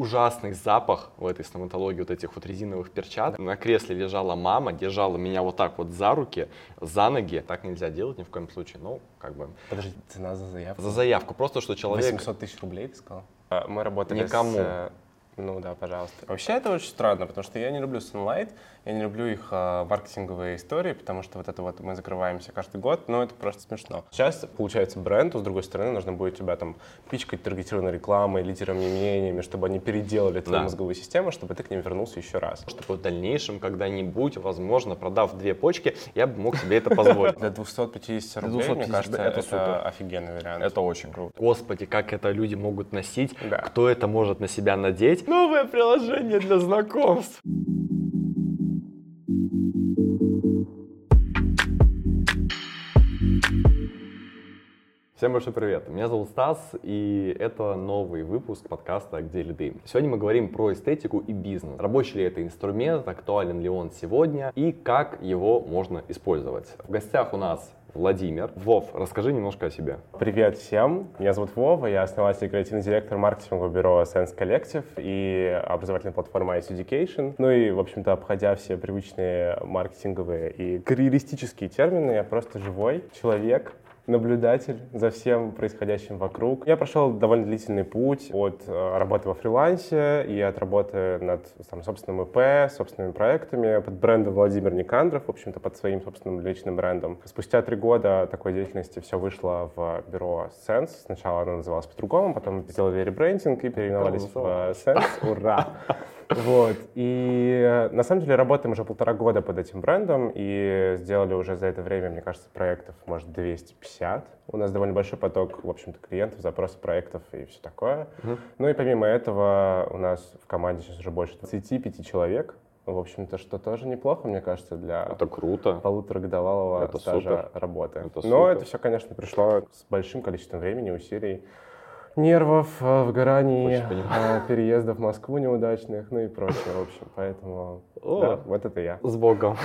ужасный запах в этой стоматологии вот этих вот резиновых перчаток. На кресле лежала мама, держала меня вот так вот за руки, за ноги. Так нельзя делать ни в коем случае. Ну, как бы... Подожди, цена за заявку? За заявку. Просто, что человек... 800 тысяч рублей, ты сказал? А, Мы работали Никому. с... Ну да, пожалуйста. Вообще это очень странно, потому что я не люблю Sunlight, я не люблю их э, маркетинговые истории, потому что вот это вот мы закрываемся каждый год, но это просто смешно. Сейчас получается бренд, с другой стороны нужно будет тебя там пичкать таргетированной рекламой, лидерами мнениями, чтобы они переделали твою Да. мозговую систему, чтобы ты к ним вернулся еще раз. Чтобы в дальнейшем, когда-нибудь, возможно, продав две почки, я бы мог себе это позволить. Для 250 Для рублей, 250, мне кажется, это офигенный вариант. Это очень круто. Господи, как это люди могут носить, кто это может на себя надеть. Новое приложение для знакомств. Всем большой привет! Меня зовут Стас, и это новый выпуск подкаста «Где лиды?». Сегодня мы говорим про эстетику и бизнес. Рабочий ли это инструмент, актуален ли он сегодня и как его можно использовать. В гостях у нас Владимир. Вов, расскажи немножко о себе. Привет всем, меня зовут Вова, я основатель и креативный директор маркетингового бюро Sense Collective и образовательной платформы Ice Education. Ну и, в общем-то, обходя все привычные маркетинговые и карьеристические термины, я просто живой человек, наблюдатель за всем происходящим вокруг. Я прошел довольно длительный путь от э, работы во фрилансе и от работы над там, собственным ИП, собственными проектами, под брендом Владимир Никандров, в общем-то, под своим собственным личным брендом. Спустя три года такой деятельности все вышло в бюро Sense. Сначала оно называлось по-другому, потом сделали ребрендинг и переименовались в. Sense. Ура! Вот. И э, на самом деле работаем уже полтора года под этим брендом и сделали уже за это время, мне кажется, проектов, может, 250. У нас довольно большой поток, в общем-то, клиентов, запросы проектов и все такое. Ну и помимо этого у нас в команде сейчас уже больше 25 человек. В общем-то, что тоже неплохо, мне кажется, для Это круто. полуторагодовалого Это стажа супер. работы. Это Но супер. это все, конечно, пришло с большим количеством времени, усилий, нервов, э, выгораний, э, переездов в Москву неудачных, ну и прочее, в общем. Поэтому, О. да, вот это я. С Богом.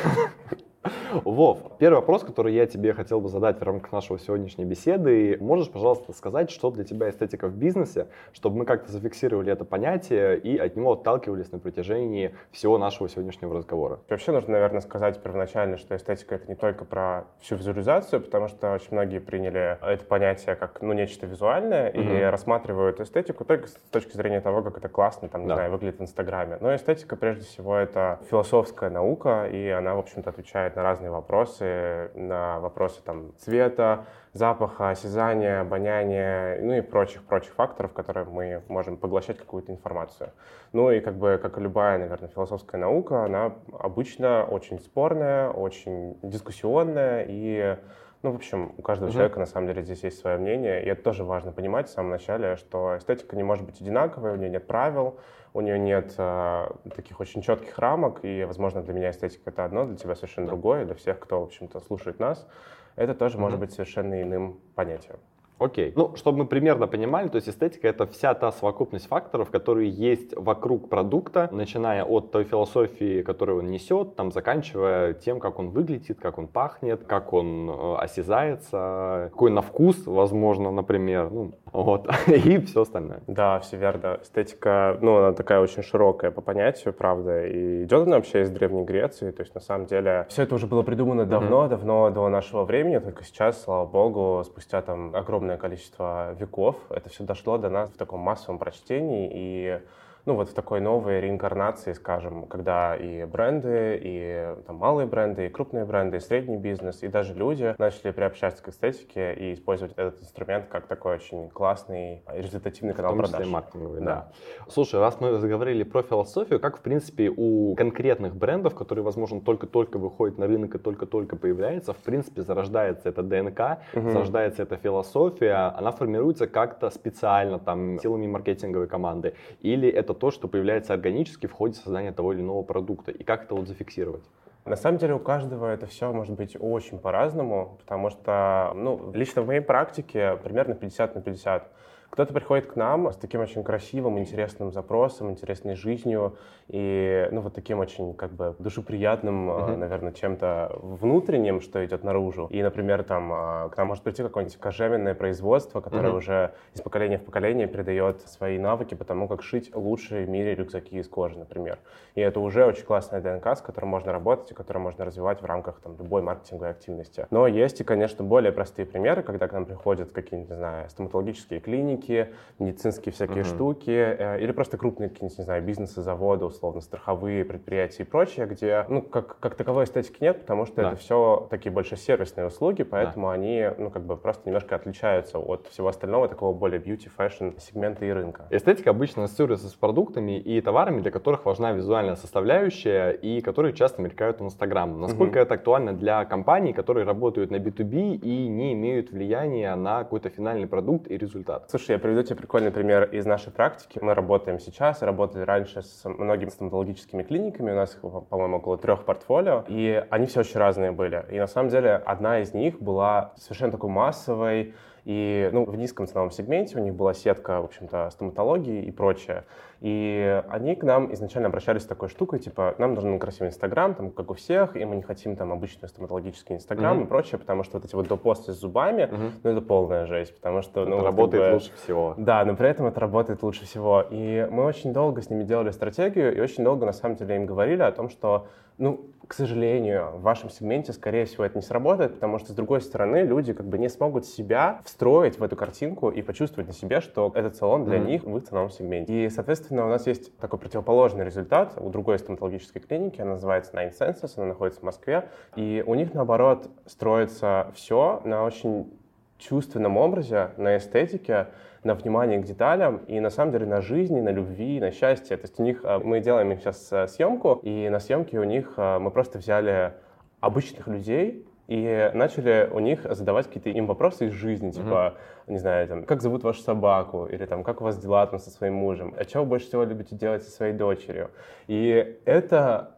Вов, первый вопрос, который я тебе хотел бы задать в рамках нашего сегодняшней беседы. Можешь, пожалуйста, сказать, что для тебя эстетика в бизнесе, чтобы мы как-то зафиксировали это понятие и от него отталкивались на протяжении всего нашего сегодняшнего разговора? Вообще нужно, наверное, сказать первоначально, что эстетика — это не только про всю визуализацию, потому что очень многие приняли это понятие как ну, нечто визуальное и Мгм. рассматривают эстетику только с точки зрения того, как это классно, там, не Да. знаю, выглядит в Инстаграме. Но эстетика, прежде всего, это философская наука, и она, в общем-то, отвечает на разные вопросы, на вопросы там, цвета, запаха, осязания, обоняния, ну и прочих-прочих факторов, которые мы можем поглощать какую-то информацию. Ну и как бы, как и любая, наверное, философская наука, она обычно очень спорная, очень дискуссионная и ну, в общем, у каждого Мгм. человека на самом деле здесь есть свое мнение, и это тоже важно понимать в самом начале, что эстетика не может быть одинаковой, у нее нет правил, у нее нет э, таких очень четких рамок, и, возможно, для меня эстетика это одно, для тебя совершенно другое, для всех, кто, в общем-то, слушает нас, это тоже может Мгм. быть совершенно иным понятием. Окей. Ну, чтобы мы примерно понимали, то есть эстетика — это вся та совокупность факторов, которые есть вокруг продукта, начиная от той философии, которую он несет, там, заканчивая тем, как он выглядит, как он пахнет, как он э, осязается, какой на вкус, возможно, например, ну, вот, и все остальное. Да, все верно. Эстетика, ну, она такая очень широкая по понятию, правда, и идет она вообще из Древней Греции, то есть, на самом деле, все это уже было придумано давно, давно до нашего времени, только сейчас, слава богу, спустя там огромное количество веков, это все дошло до нас в таком массовом прочтении и ну, вот в такой новой реинкарнации, скажем, когда и бренды, и там, малые бренды, и крупные бренды, и средний бизнес, и даже люди начали приобщаться к эстетике и использовать этот инструмент как такой очень классный и результативный В канал том числе продаж. маркетинговый, да. Да. Слушай, раз мы заговорили про философию, как, в принципе, у конкретных брендов, которые, возможно, только-только выходят на рынок и только-только появляются, в принципе, зарождается эта ДНК, Мгм. зарождается эта философия, она формируется как-то специально, там, силами маркетинговой команды, или это то, что появляется органически в ходе создания того или иного продукта, и как это вот зафиксировать? На самом деле у каждого это все может быть очень по-разному, потому что, ну, лично в моей практике примерно 50 на 50. Кто-то приходит к нам с таким очень красивым, интересным запросом, интересной жизнью и, ну, вот таким очень, как бы, душеприятным, uh-huh. наверное, чем-то внутренним, что идет наружу. И, например, там, а, к нам может прийти какое-нибудь кожевенное производство, которое uh-huh. уже из поколения в поколение передает свои навыки по тому, как шить лучшие в мире рюкзаки из кожи, например. И это уже очень классная ДНК, с которой можно работать и которую можно развивать в рамках там, любой маркетинговой активности. Но есть и, конечно, более простые примеры, когда к нам приходят какие-нибудь, не знаю, стоматологические клиники, медицинские всякие uh-huh. штуки, э, или просто крупные какие-нибудь, не знаю, бизнесы, заводы, условно, страховые предприятия и прочее, где, ну, как, как таковой эстетики нет, потому что да. это все такие больше сервисные услуги, поэтому да. они, ну, как бы просто немножко отличаются от всего остального, такого более beauty, fashion сегмента и рынка. Эстетика обычно ассоциируется с продуктами и товарами, для которых важна визуальная составляющая и которые часто мелькают в Инстаграм. Насколько uh-huh. это актуально для компаний, которые работают на B2B и не имеют влияния на какой-то финальный продукт и результат? Слушай, я приведу тебе прикольный пример из нашей практики. Мы работаем сейчас, работали раньше с многими стоматологическими клиниками, у нас, по-моему, около трех портфолио, и они все очень разные были. И на самом деле одна из них была совершенно такой массовой, и ну, в низком ценовом сегменте у них была сетка, в общем-то, стоматологии и прочее. И они к нам изначально обращались с такой штукой, типа, нам нужен красивый Инстаграм, там, как у всех, и мы не хотим там обычный стоматологический Инстаграм mm-hmm. и прочее, потому что вот эти вот допосты с зубами, mm-hmm. ну, это полная жесть, потому что... Это ну, работает как бы, лучше всего. Да, но при этом это работает лучше всего. И мы очень долго с ними делали стратегию, и очень долго, на самом деле, им говорили о том, что, ну, к сожалению, в вашем сегменте, скорее всего, это не сработает, потому что, с другой стороны, люди как бы не смогут себя встроить в эту картинку и почувствовать на себе, что этот салон для mm-hmm. них в их ценовом сегменте. И, соответственно, у нас есть такой противоположный результат у другой стоматологической клиники, она называется Nine Senses, она находится в Москве, и у них, наоборот, строится все на очень чувственном образе, на эстетике, на внимание к деталям и на самом деле на жизни, на любви, на счастье. То есть у них, а, мы делаем сейчас э, съемку, и на съемке у них а, мы просто взяли обычных людей, и начали у них задавать какие-то им вопросы из жизни, типа, mm-hmm. не знаю, там, как зовут вашу собаку, или там, как у вас дела там со своим мужем, а что вы больше всего любите делать со своей дочерью. И это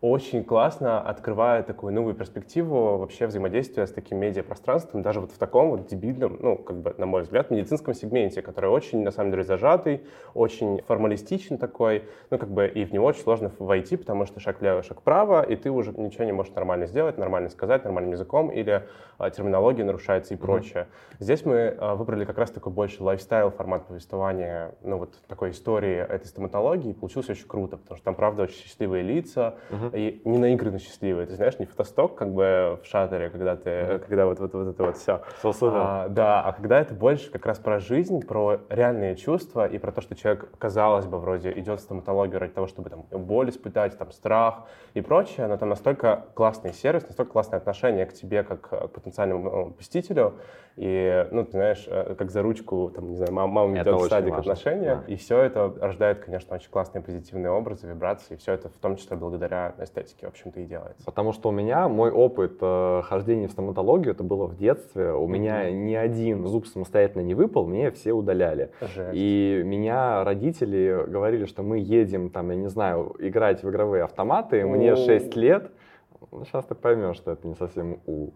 очень классно открывает такую новую перспективу вообще взаимодействия с таким медиапространством, даже вот в таком вот дебильном, ну, как бы, на мой взгляд, медицинском сегменте, который очень, на самом деле, зажатый, очень формалистичен такой, ну, как бы, и в него очень сложно войти, потому что шаг влево, шаг вправо, и ты уже ничего не можешь нормально сделать, нормально сказать, нормальным языком, или а, терминология нарушается и mm-hmm. прочее. Здесь мы а, выбрали как раз такой больше лайфстайл формат повествования, ну, вот такой истории этой стоматологии, и получилось очень круто, потому что там, правда, очень счастливые лица, mm-hmm и не наигранно счастливые. Ты знаешь, не фотосток, как бы в шатере, когда ты, mm-hmm. когда вот, вот, вот это вот все. А, да, а когда это больше как раз про жизнь, про реальные чувства и про то, что человек, казалось бы, вроде идет в стоматологию ради того, чтобы там боль испытать, там страх и прочее, но там настолько классный сервис, настолько классное отношение к тебе, как к потенциальному ну, посетителю, и, ну, ты знаешь, э, как за ручку, там, не знаю, мама, мама ведет в садик важно. отношения, да. и все это рождает, конечно, очень классные позитивные образы, вибрации, и все это в том числе благодаря эстетике, в общем-то, и делается. Потому что у меня, мой опыт э, хождения в стоматологию, это было в детстве, у mm-hmm. меня ни один зуб самостоятельно не выпал, мне все удаляли. Жесть. И меня родители говорили, что мы едем, там, я не знаю, играть в игровые автоматы, мне 6 лет, сейчас ты поймешь, что это не совсем у.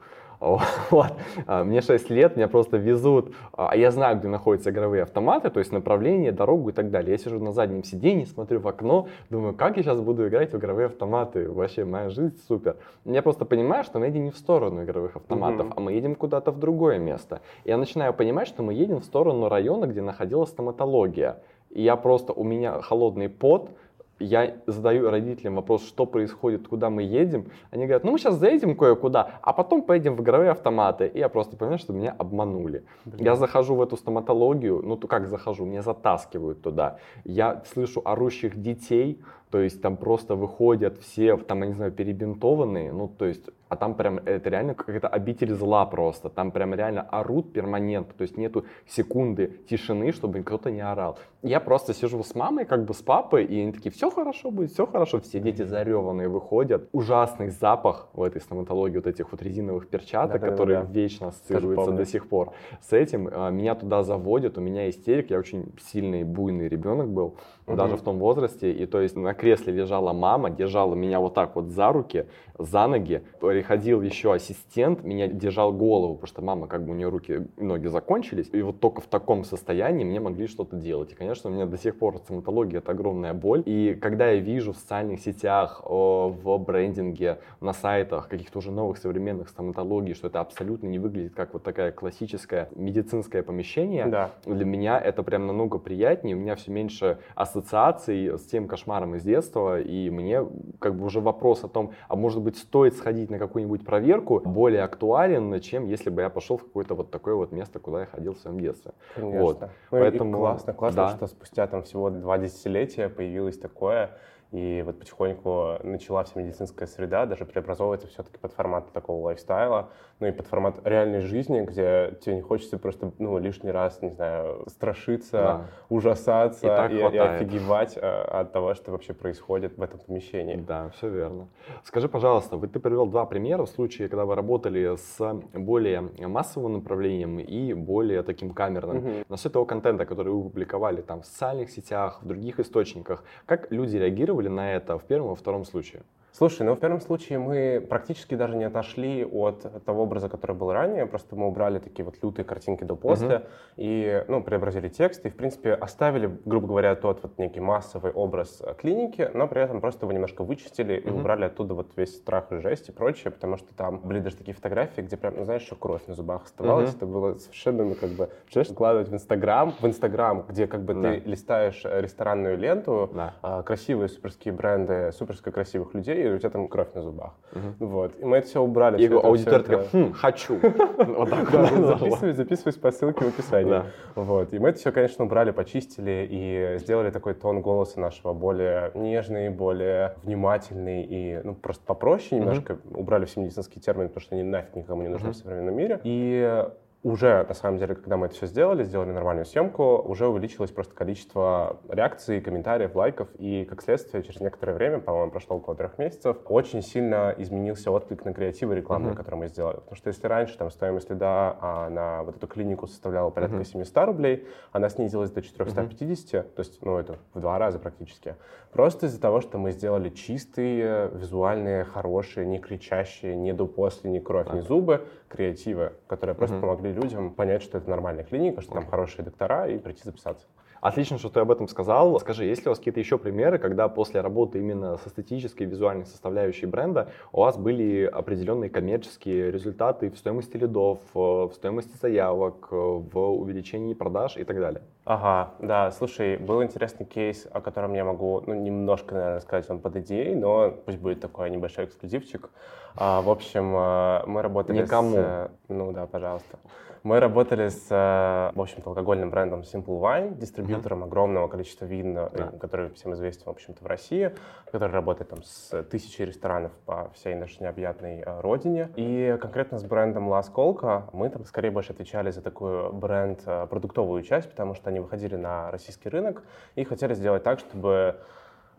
Вот. А, мне 6 лет, меня просто везут, а я знаю, где находятся игровые автоматы, то есть направление, дорогу и так далее. Я сижу на заднем сиденье, смотрю в окно, думаю, как я сейчас буду играть в игровые автоматы, вообще моя жизнь супер. Я просто понимаю, что мы едем не в сторону игровых автоматов, mm-hmm. а мы едем куда-то в другое место. Я начинаю понимать, что мы едем в сторону района, где находилась стоматология. И я просто, у меня холодный пот, я задаю родителям вопрос, что происходит, куда мы едем. Они говорят, ну мы сейчас заедем кое-куда, а потом поедем в игровые автоматы. И я просто понимаю, что меня обманули. Блин. Я захожу в эту стоматологию, ну то как захожу, меня затаскивают туда. Я слышу орущих детей, то есть там просто выходят все, там, я не знаю, перебинтованные, ну, то есть, а там прям, это реально какая-то обитель зла просто, там прям реально орут перманентно, то есть нету секунды тишины, чтобы кто-то не орал. Я просто сижу с мамой, как бы с папой, и они такие, все хорошо будет, все хорошо, все дети зареванные выходят. Ужасный запах в этой стоматологии вот этих вот резиновых перчаток, да, которые да, да. вечно ассоциируются до сих пор. С этим а, меня туда заводят, у меня истерик, я очень сильный, буйный ребенок был, угу. даже в том возрасте. И то есть на кресле лежала мама, держала меня вот так вот за руки, за ноги. Приходил еще ассистент, меня держал голову, потому что мама, как бы у нее руки и ноги закончились. И вот только в таком состоянии мне могли что-то делать. И, конечно, у меня до сих пор стоматология это огромная боль. И когда я вижу в социальных сетях, в брендинге, на сайтах каких-то уже новых современных стоматологий, что это абсолютно не выглядит как вот такая классическая медицинское помещение, да. для меня это прям намного приятнее. У меня все меньше ассоциаций с тем кошмаром из детства. И мне как бы уже вопрос о том, а может быть, стоит сходить на какую-нибудь проверку, более актуален, чем если бы я пошел в какое-то вот такое вот место, куда я ходил в своем детстве. Конечно. Вот. Ну, Поэтому классно, классно, да. что спустя там всего два десятилетия появилось такое. И вот потихоньку начала вся медицинская среда даже преобразовываться все-таки под формат такого лайфстайла, ну и под формат реальной жизни, где тебе не хочется просто ну, лишний раз, не знаю, страшиться, да. ужасаться и, и, и офигевать э, от того, что вообще происходит в этом помещении. Да, все верно. Скажи, пожалуйста, вот ты привел два примера в случае, когда вы работали с более массовым направлением и более таким камерным. Угу. На все того контента, который вы публиковали там в социальных сетях, в других источниках, как люди реагировали реагировали на это в первом и втором случае? Слушай, ну в первом случае мы практически даже не отошли от того образа, который был ранее, просто мы убрали такие вот лютые картинки до после uh-huh. и, ну, преобразили текст и, в принципе, оставили, грубо говоря, тот вот некий массовый образ э, клиники, но при этом просто его немножко вычистили uh-huh. и убрали оттуда вот весь страх и жесть и прочее, потому что там были даже такие фотографии, где прям, ну, знаешь, еще кровь на зубах оставалась, uh-huh. это было совершенно, ну, как бы, представляешь, складывать в Инстаграм, в Инстаграм, где как бы uh-huh. ты листаешь э, ресторанную ленту, uh-huh. красивые суперские бренды, суперско красивых людей, и у тебя там кровь на зубах. Угу. Вот. И мы это все убрали. И аудитория такая, хм, хочу. Вот так записывай, записывай по ссылке в описании. Вот. И мы это все, конечно, убрали, почистили и сделали такой тон голоса нашего более нежный, более внимательный и ну, просто попроще немножко. Убрали все медицинские термины, потому что они нафиг никому не нужны в современном мире. И уже, на самом деле, когда мы это все сделали, сделали нормальную съемку, уже увеличилось просто количество реакций, комментариев, лайков, и, как следствие, через некоторое время, по-моему, прошло около трех месяцев, очень сильно изменился отклик на креативы рекламные, uh-huh. которые мы сделали. Потому что если раньше там стоимость лида а, на вот эту клинику составляла порядка uh-huh. 700 рублей, она снизилась до 450, uh-huh. то есть, ну, это в два раза практически. Просто из-за того, что мы сделали чистые, визуальные, хорошие, не кричащие, ни до после, ни кровь, uh-huh. ни зубы, креативы, которые просто uh-huh. помогли людям понять, что это нормальная клиника, что там хорошие доктора, и прийти записаться. Отлично, что ты об этом сказал. Скажи, есть ли у вас какие-то еще примеры, когда после работы именно с эстетической визуальной составляющей бренда у вас были определенные коммерческие результаты в стоимости лидов, в стоимости заявок, в увеличении продаж и так далее? Ага, да, слушай, был интересный кейс, о котором я могу, ну, немножко, наверное, сказать вам под идеей, но пусть будет такой небольшой эксклюзивчик. А, в общем, а, мы работали Никому. с... Ну да, пожалуйста. Мы работали с, в общем-то, алкогольным брендом Simple Wine, дистрибьютором mm-hmm. огромного количества вин, yeah. который всем известен, в общем-то, в России, который работает там с тысячей ресторанов по всей нашей необъятной а, родине. И конкретно с брендом La Skolka мы там скорее больше отвечали за такую бренд-продуктовую часть, потому что они выходили на российский рынок и хотели сделать так, чтобы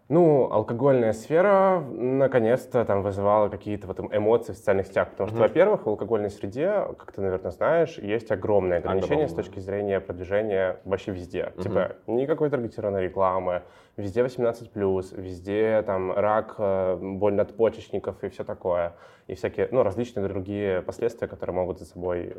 ну, алкогольная сфера наконец-то там вызывала какие-то вот эмоции в социальных сетях, потому что, mm-hmm. во-первых, в алкогольной среде, как ты, наверное, знаешь, есть огромные ограничения Огромное. с точки зрения продвижения вообще везде. Mm-hmm. Типа никакой таргетированной рекламы, везде 18+, везде там рак, э, боль надпочечников и все такое. И всякие, ну, различные другие последствия, которые могут за собой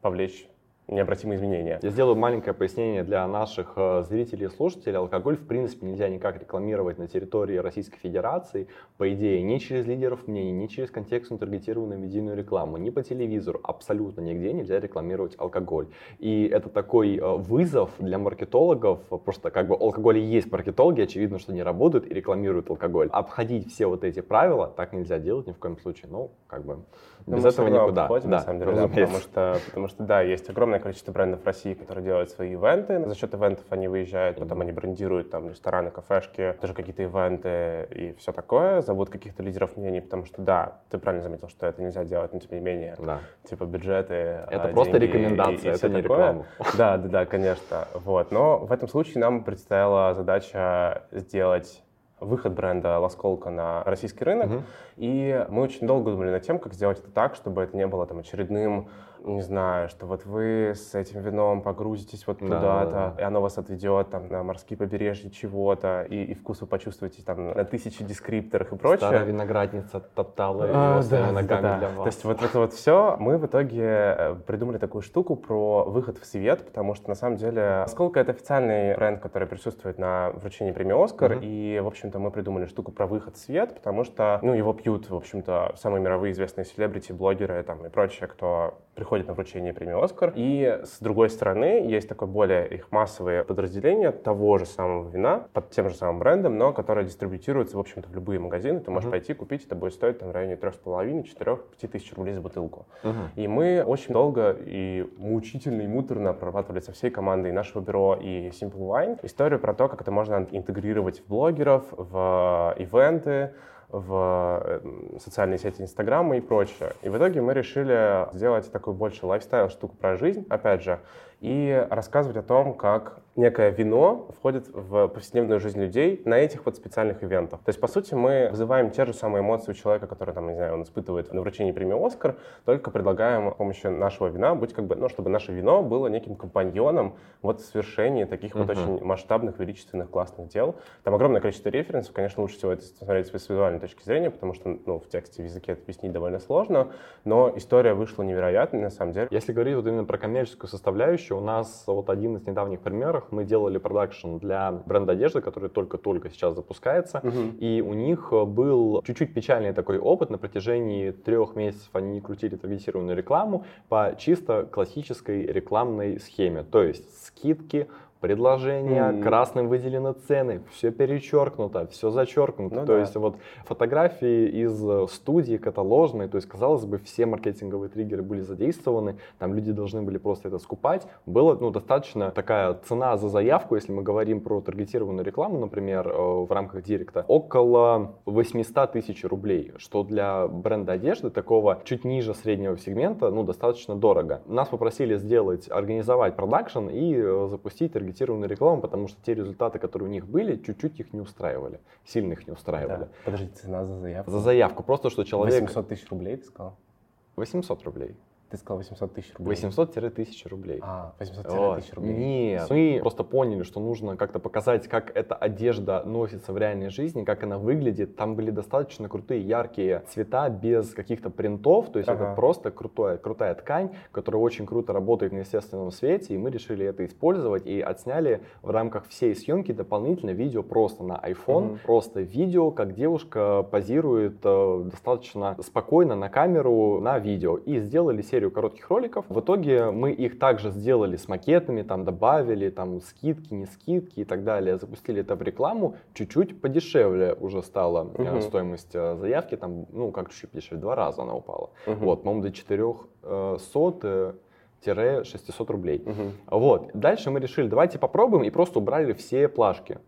повлечь необратимые изменения. Я сделаю маленькое пояснение для наших э, зрителей и слушателей. Алкоголь, в принципе, нельзя никак рекламировать на территории Российской Федерации, по идее, ни через лидеров мнений, ни через контекстную таргетированную медийную рекламу, ни по телевизору, абсолютно нигде нельзя рекламировать алкоголь. И это такой э, вызов для маркетологов, просто как бы алкоголь и есть маркетологи, очевидно, что не работают и рекламируют алкоголь. Обходить все вот эти правила так нельзя делать ни в коем случае. Ну, как бы ну, без этого никуда. Обходим, да, на самом деле, да, потому что, потому что, да, есть огромное количество брендов в России, которые делают свои ивенты. За счет ивентов они выезжают, потом они брендируют там рестораны, кафешки, тоже какие-то ивенты и все такое. Зовут каких-то лидеров мнений, потому что, да, ты правильно заметил, что это нельзя делать, но тем не менее, да. типа бюджеты, Это а, просто рекомендация, и, и это не такое. реклама. Да, да, да, конечно. Вот. Но в этом случае нам предстояла задача сделать выход бренда Ласколка на российский рынок. Uh-huh. И мы очень долго думали над тем, как сделать это так, чтобы это не было там очередным не знаю, что вот вы с этим вином погрузитесь вот туда-то, да, да. и оно вас отведет там на морские побережья чего-то, и, и вкус вы почувствуете там на тысячи дескрипторах и прочее. Старая виноградница топтала а, да, ногами да, для вас. То есть вот это вот все, мы в итоге э, придумали такую штуку про выход в свет, потому что на самом деле Сколько это официальный бренд, который присутствует на вручении премии «Оскар», uh-huh. и, в общем-то, мы придумали штуку про выход в свет, потому что, ну, его пьют, в общем-то, самые мировые известные селебрити, блогеры там и прочее, кто приходит на вручение премии «Оскар». И, с другой стороны, есть такое более их массовое подразделение того же самого вина под тем же самым брендом, но которое дистрибутируется, в общем-то, в любые магазины. Ты можешь uh-huh. пойти купить, это будет стоить там в районе 3,5-4-5 тысяч рублей за бутылку. Uh-huh. И мы очень долго и мучительно, и муторно прорабатывали со всей командой нашего бюро и Simple Wine историю про то, как это можно интегрировать в блогеров, в ивенты, в э, социальные сети Инстаграма и прочее. И в итоге мы решили сделать такую больше лайфстайл штуку про жизнь, опять же, и рассказывать о том, как некое вино входит в повседневную жизнь людей на этих вот специальных ивентах. То есть, по сути, мы вызываем те же самые эмоции у человека, который, там, не знаю, он испытывает на вручении премии «Оскар», только предлагаем с помощью нашего вина быть как бы, ну, чтобы наше вино было неким компаньоном вот в совершении таких uh-huh. вот очень масштабных, величественных, классных дел. Там огромное количество референсов, конечно, лучше всего это смотреть с визуальной точки зрения, потому что, ну, в тексте, в языке это объяснить довольно сложно, но история вышла невероятной, на самом деле. Если говорить вот именно про коммерческую составляющую, у нас вот один из недавних примеров, мы делали продакшн для бренда одежды, который только-только сейчас запускается, угу. и у них был чуть-чуть печальный такой опыт. На протяжении трех месяцев они крутили таргетированную рекламу по чисто классической рекламной схеме, то есть скидки, предложения, mm. красным выделены цены, все перечеркнуто, все зачеркнуто. Ну, то да. есть вот фотографии из э, студии каталожной, то есть казалось бы все маркетинговые триггеры были задействованы, там люди должны были просто это скупать. Было ну, достаточно такая цена за заявку, если мы говорим про таргетированную рекламу, например, э, в рамках директа, около 800 тысяч рублей, что для бренда одежды такого чуть ниже среднего сегмента, ну, достаточно дорого. Нас попросили сделать, организовать продакшн и э, запустить таргетированную таргетированную рекламу, потому что те результаты, которые у них были, чуть-чуть их не устраивали, сильно их не устраивали. Да. Подождите, цена за заявку? За заявку, просто что человек... 800 тысяч рублей ты сказал? 800 рублей. Ты сказал 800 тысяч рублей. 800-1000 рублей. А, 800 тысяч рублей. Нет, мы просто поняли, что нужно как-то показать, как эта одежда носится в реальной жизни, как она выглядит. Там были достаточно крутые, яркие цвета, без каких-то принтов. То есть ага. это просто крутая, крутая ткань, которая очень круто работает на естественном свете. И мы решили это использовать и отсняли в рамках всей съемки дополнительно видео просто на iPhone. Угу. Просто видео, как девушка позирует э, достаточно спокойно на камеру на видео. И сделали серию серию коротких роликов. В итоге мы их также сделали с макетами, там добавили там скидки, не скидки и так далее. Запустили это в рекламу. Чуть-чуть подешевле уже стала угу. стоимость э, заявки. Там, ну, как чуть подешевле, два раза она упала. Угу. Вот, по-моему, до 400 600 рублей. Угу. Вот. Дальше мы решили, давайте попробуем и просто убрали все плашки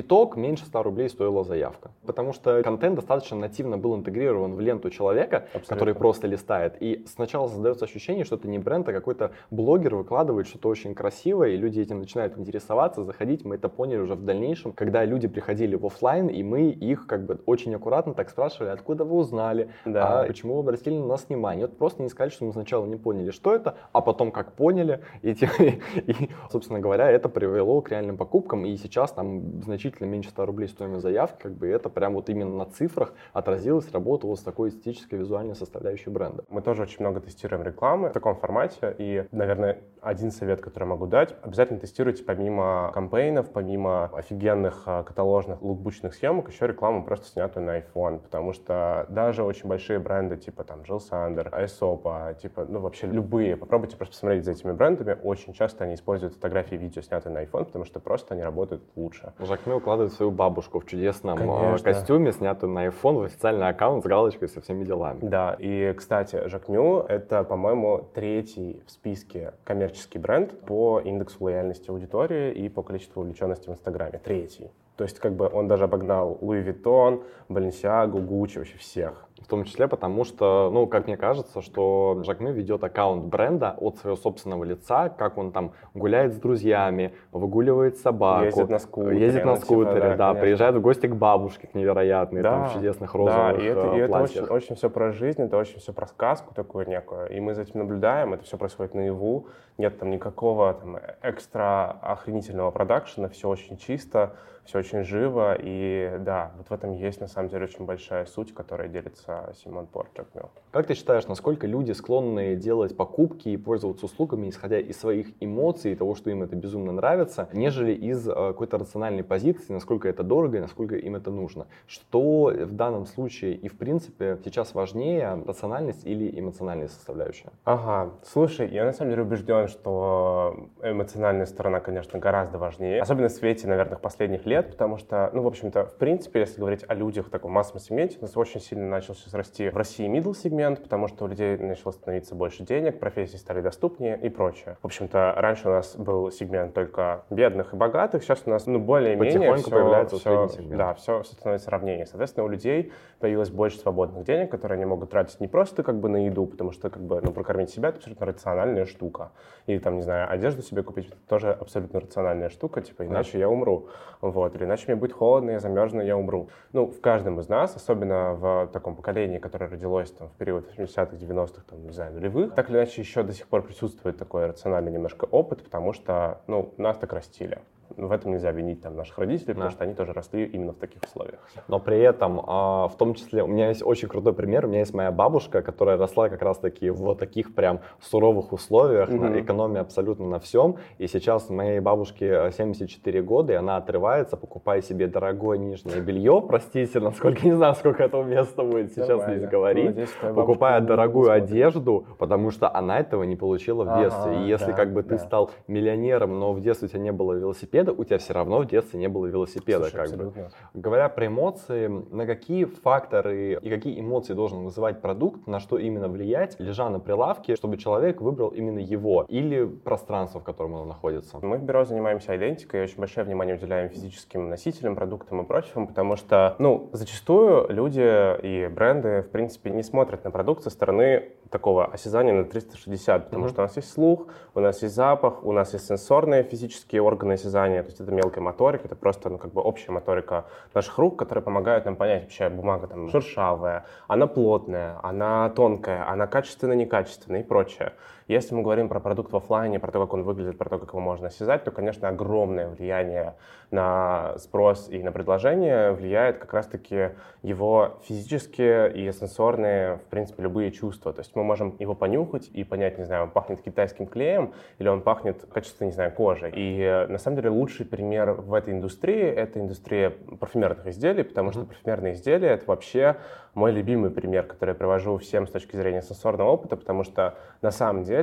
итог меньше 100 рублей стоила заявка. Потому что контент достаточно нативно был интегрирован в ленту человека, Абсолютно. который просто листает. И сначала создается ощущение, что это не бренд, а какой-то блогер выкладывает что-то очень красивое, и люди этим начинают интересоваться, заходить. Мы это поняли уже в дальнейшем, когда люди приходили в офлайн, и мы их как бы очень аккуратно так спрашивали, откуда вы узнали, да. а почему вы обратили на нас внимание. Вот просто не сказали, что мы сначала не поняли, что это, а потом как поняли. И, и собственно говоря, это привело к реальным покупкам, и сейчас там значительно значительно меньше 100 рублей стоимость заявки, как бы это прям вот именно на цифрах отразилось, работало с такой эстетической визуальной составляющей бренда. Мы тоже очень много тестируем рекламы в таком формате, и, наверное, один совет, который могу дать, обязательно тестируйте помимо кампейнов, помимо офигенных а, каталожных лукбучных съемок, еще рекламу просто снятую на iPhone, потому что даже очень большие бренды, типа там Jill Sander, Aesop, типа, ну вообще любые, попробуйте просто посмотреть за этими брендами, очень часто они используют фотографии и видео, снятые на iPhone, потому что просто они работают лучше. Жак Мэ укладывает свою бабушку в чудесном а, Конечно. костюме, снятую на iPhone, в официальный аккаунт с галочкой со всеми делами. Да, и, кстати, Жак Мю — это, по-моему, третий в списке коммерческий бренд по индексу лояльности аудитории и по количеству увлеченности в Инстаграме. Третий. То есть как бы он даже обогнал Louis Vuitton, Balenciaga, Gucci, вообще всех. В том числе потому, что, ну, как мне кажется, что Жакме ведет аккаунт бренда от своего собственного лица, как он там гуляет с друзьями, выгуливает собаку. Ездит на скутере. Ездит на скутере, типа, да, да приезжает в гости к бабушке, к невероятной, да, там, чудесных розовых Да, и это, и это очень, очень все про жизнь, это очень все про сказку такую некую. И мы за этим наблюдаем, это все происходит наяву, нет там никакого там экстра охренительного продакшена, все очень чисто, все очень живо, и да, вот в этом есть на самом деле очень большая суть, которая делится Симон Порчак. Как ты считаешь, насколько люди склонны делать покупки и пользоваться услугами, исходя из своих эмоций и того, что им это безумно нравится, нежели из э, какой-то рациональной позиции, насколько это дорого и насколько им это нужно? Что в данном случае и в принципе сейчас важнее, рациональность или эмоциональная составляющая? Ага, слушай, я на самом деле убежден, что эмоциональная сторона, конечно, гораздо важнее, особенно в свете, наверное, последних лет, потому что, ну, в общем-то, в принципе, если говорить о людях в таком массовом сегменте, у нас очень сильно начал сейчас расти в России middle сегмент, потому что у людей начало становиться больше денег, профессии стали доступнее и прочее. В общем-то, раньше у нас был сегмент только бедных и богатых, сейчас у нас, ну, более-менее все, появляется все, сегмент. Да, все, все становится равнее. Соответственно, у людей появилось больше свободных денег, которые они могут тратить не просто как бы на еду, потому что как бы, ну, прокормить себя — это абсолютно рациональная штука. Или там, не знаю, одежду себе купить — тоже абсолютно рациональная штука, типа, иначе да. я умру. Вот вот, или иначе мне будет холодно, я замерзну, я умру. Ну, в каждом из нас, особенно в таком поколении, которое родилось там, в период 80-х, 90-х, там, не знаю, нулевых, так или иначе еще до сих пор присутствует такой рациональный немножко опыт, потому что, ну, нас так растили в этом нельзя винить там, наших родителей, потому да. что они тоже росли именно в таких условиях. Но при этом, а, в том числе, у меня есть очень крутой пример. У меня есть моя бабушка, которая росла как раз-таки в таких прям суровых условиях, на экономии абсолютно на всем. И сейчас моей бабушке 74 года, и она отрывается, покупая себе дорогое нижнее белье, простите, насколько не знаю, сколько это места будет сейчас Давай, здесь говорить, ну, покупая дорогую одежду, потому что она этого не получила в детстве. Ага, и если да, как бы да. ты стал миллионером, но в детстве у тебя не было велосипеда, велосипеда, у тебя все равно в детстве не было велосипеда. Слушай, как бы. Говоря про эмоции, на какие факторы и какие эмоции должен вызывать продукт, на что именно влиять, лежа на прилавке, чтобы человек выбрал именно его или пространство, в котором он находится? Мы в бюро занимаемся идентикой и очень большое внимание уделяем физическим носителям, продуктам и прочему, потому что, ну, зачастую люди и бренды, в принципе, не смотрят на продукт со стороны такого осязания на 360, потому mm-hmm. что у нас есть слух, у нас есть запах, у нас есть сенсорные физические органы осязания, то есть это мелкая моторика, это просто ну, как бы общая моторика наших рук, которая помогает нам понять, вообще бумага там шершавая, она плотная, она тонкая, она качественная, некачественная и прочее. Если мы говорим про продукт в офлайне, про то, как он выглядит, про то, как его можно осязать, то, конечно, огромное влияние на спрос и на предложение влияет как раз-таки его физические и сенсорные, в принципе, любые чувства. То есть мы можем его понюхать и понять, не знаю, он пахнет китайским клеем или он пахнет качественно, не знаю, кожей. И на самом деле лучший пример в этой индустрии — это индустрия парфюмерных изделий, потому что парфюмерные изделия — это вообще мой любимый пример, который я привожу всем с точки зрения сенсорного опыта, потому что на самом деле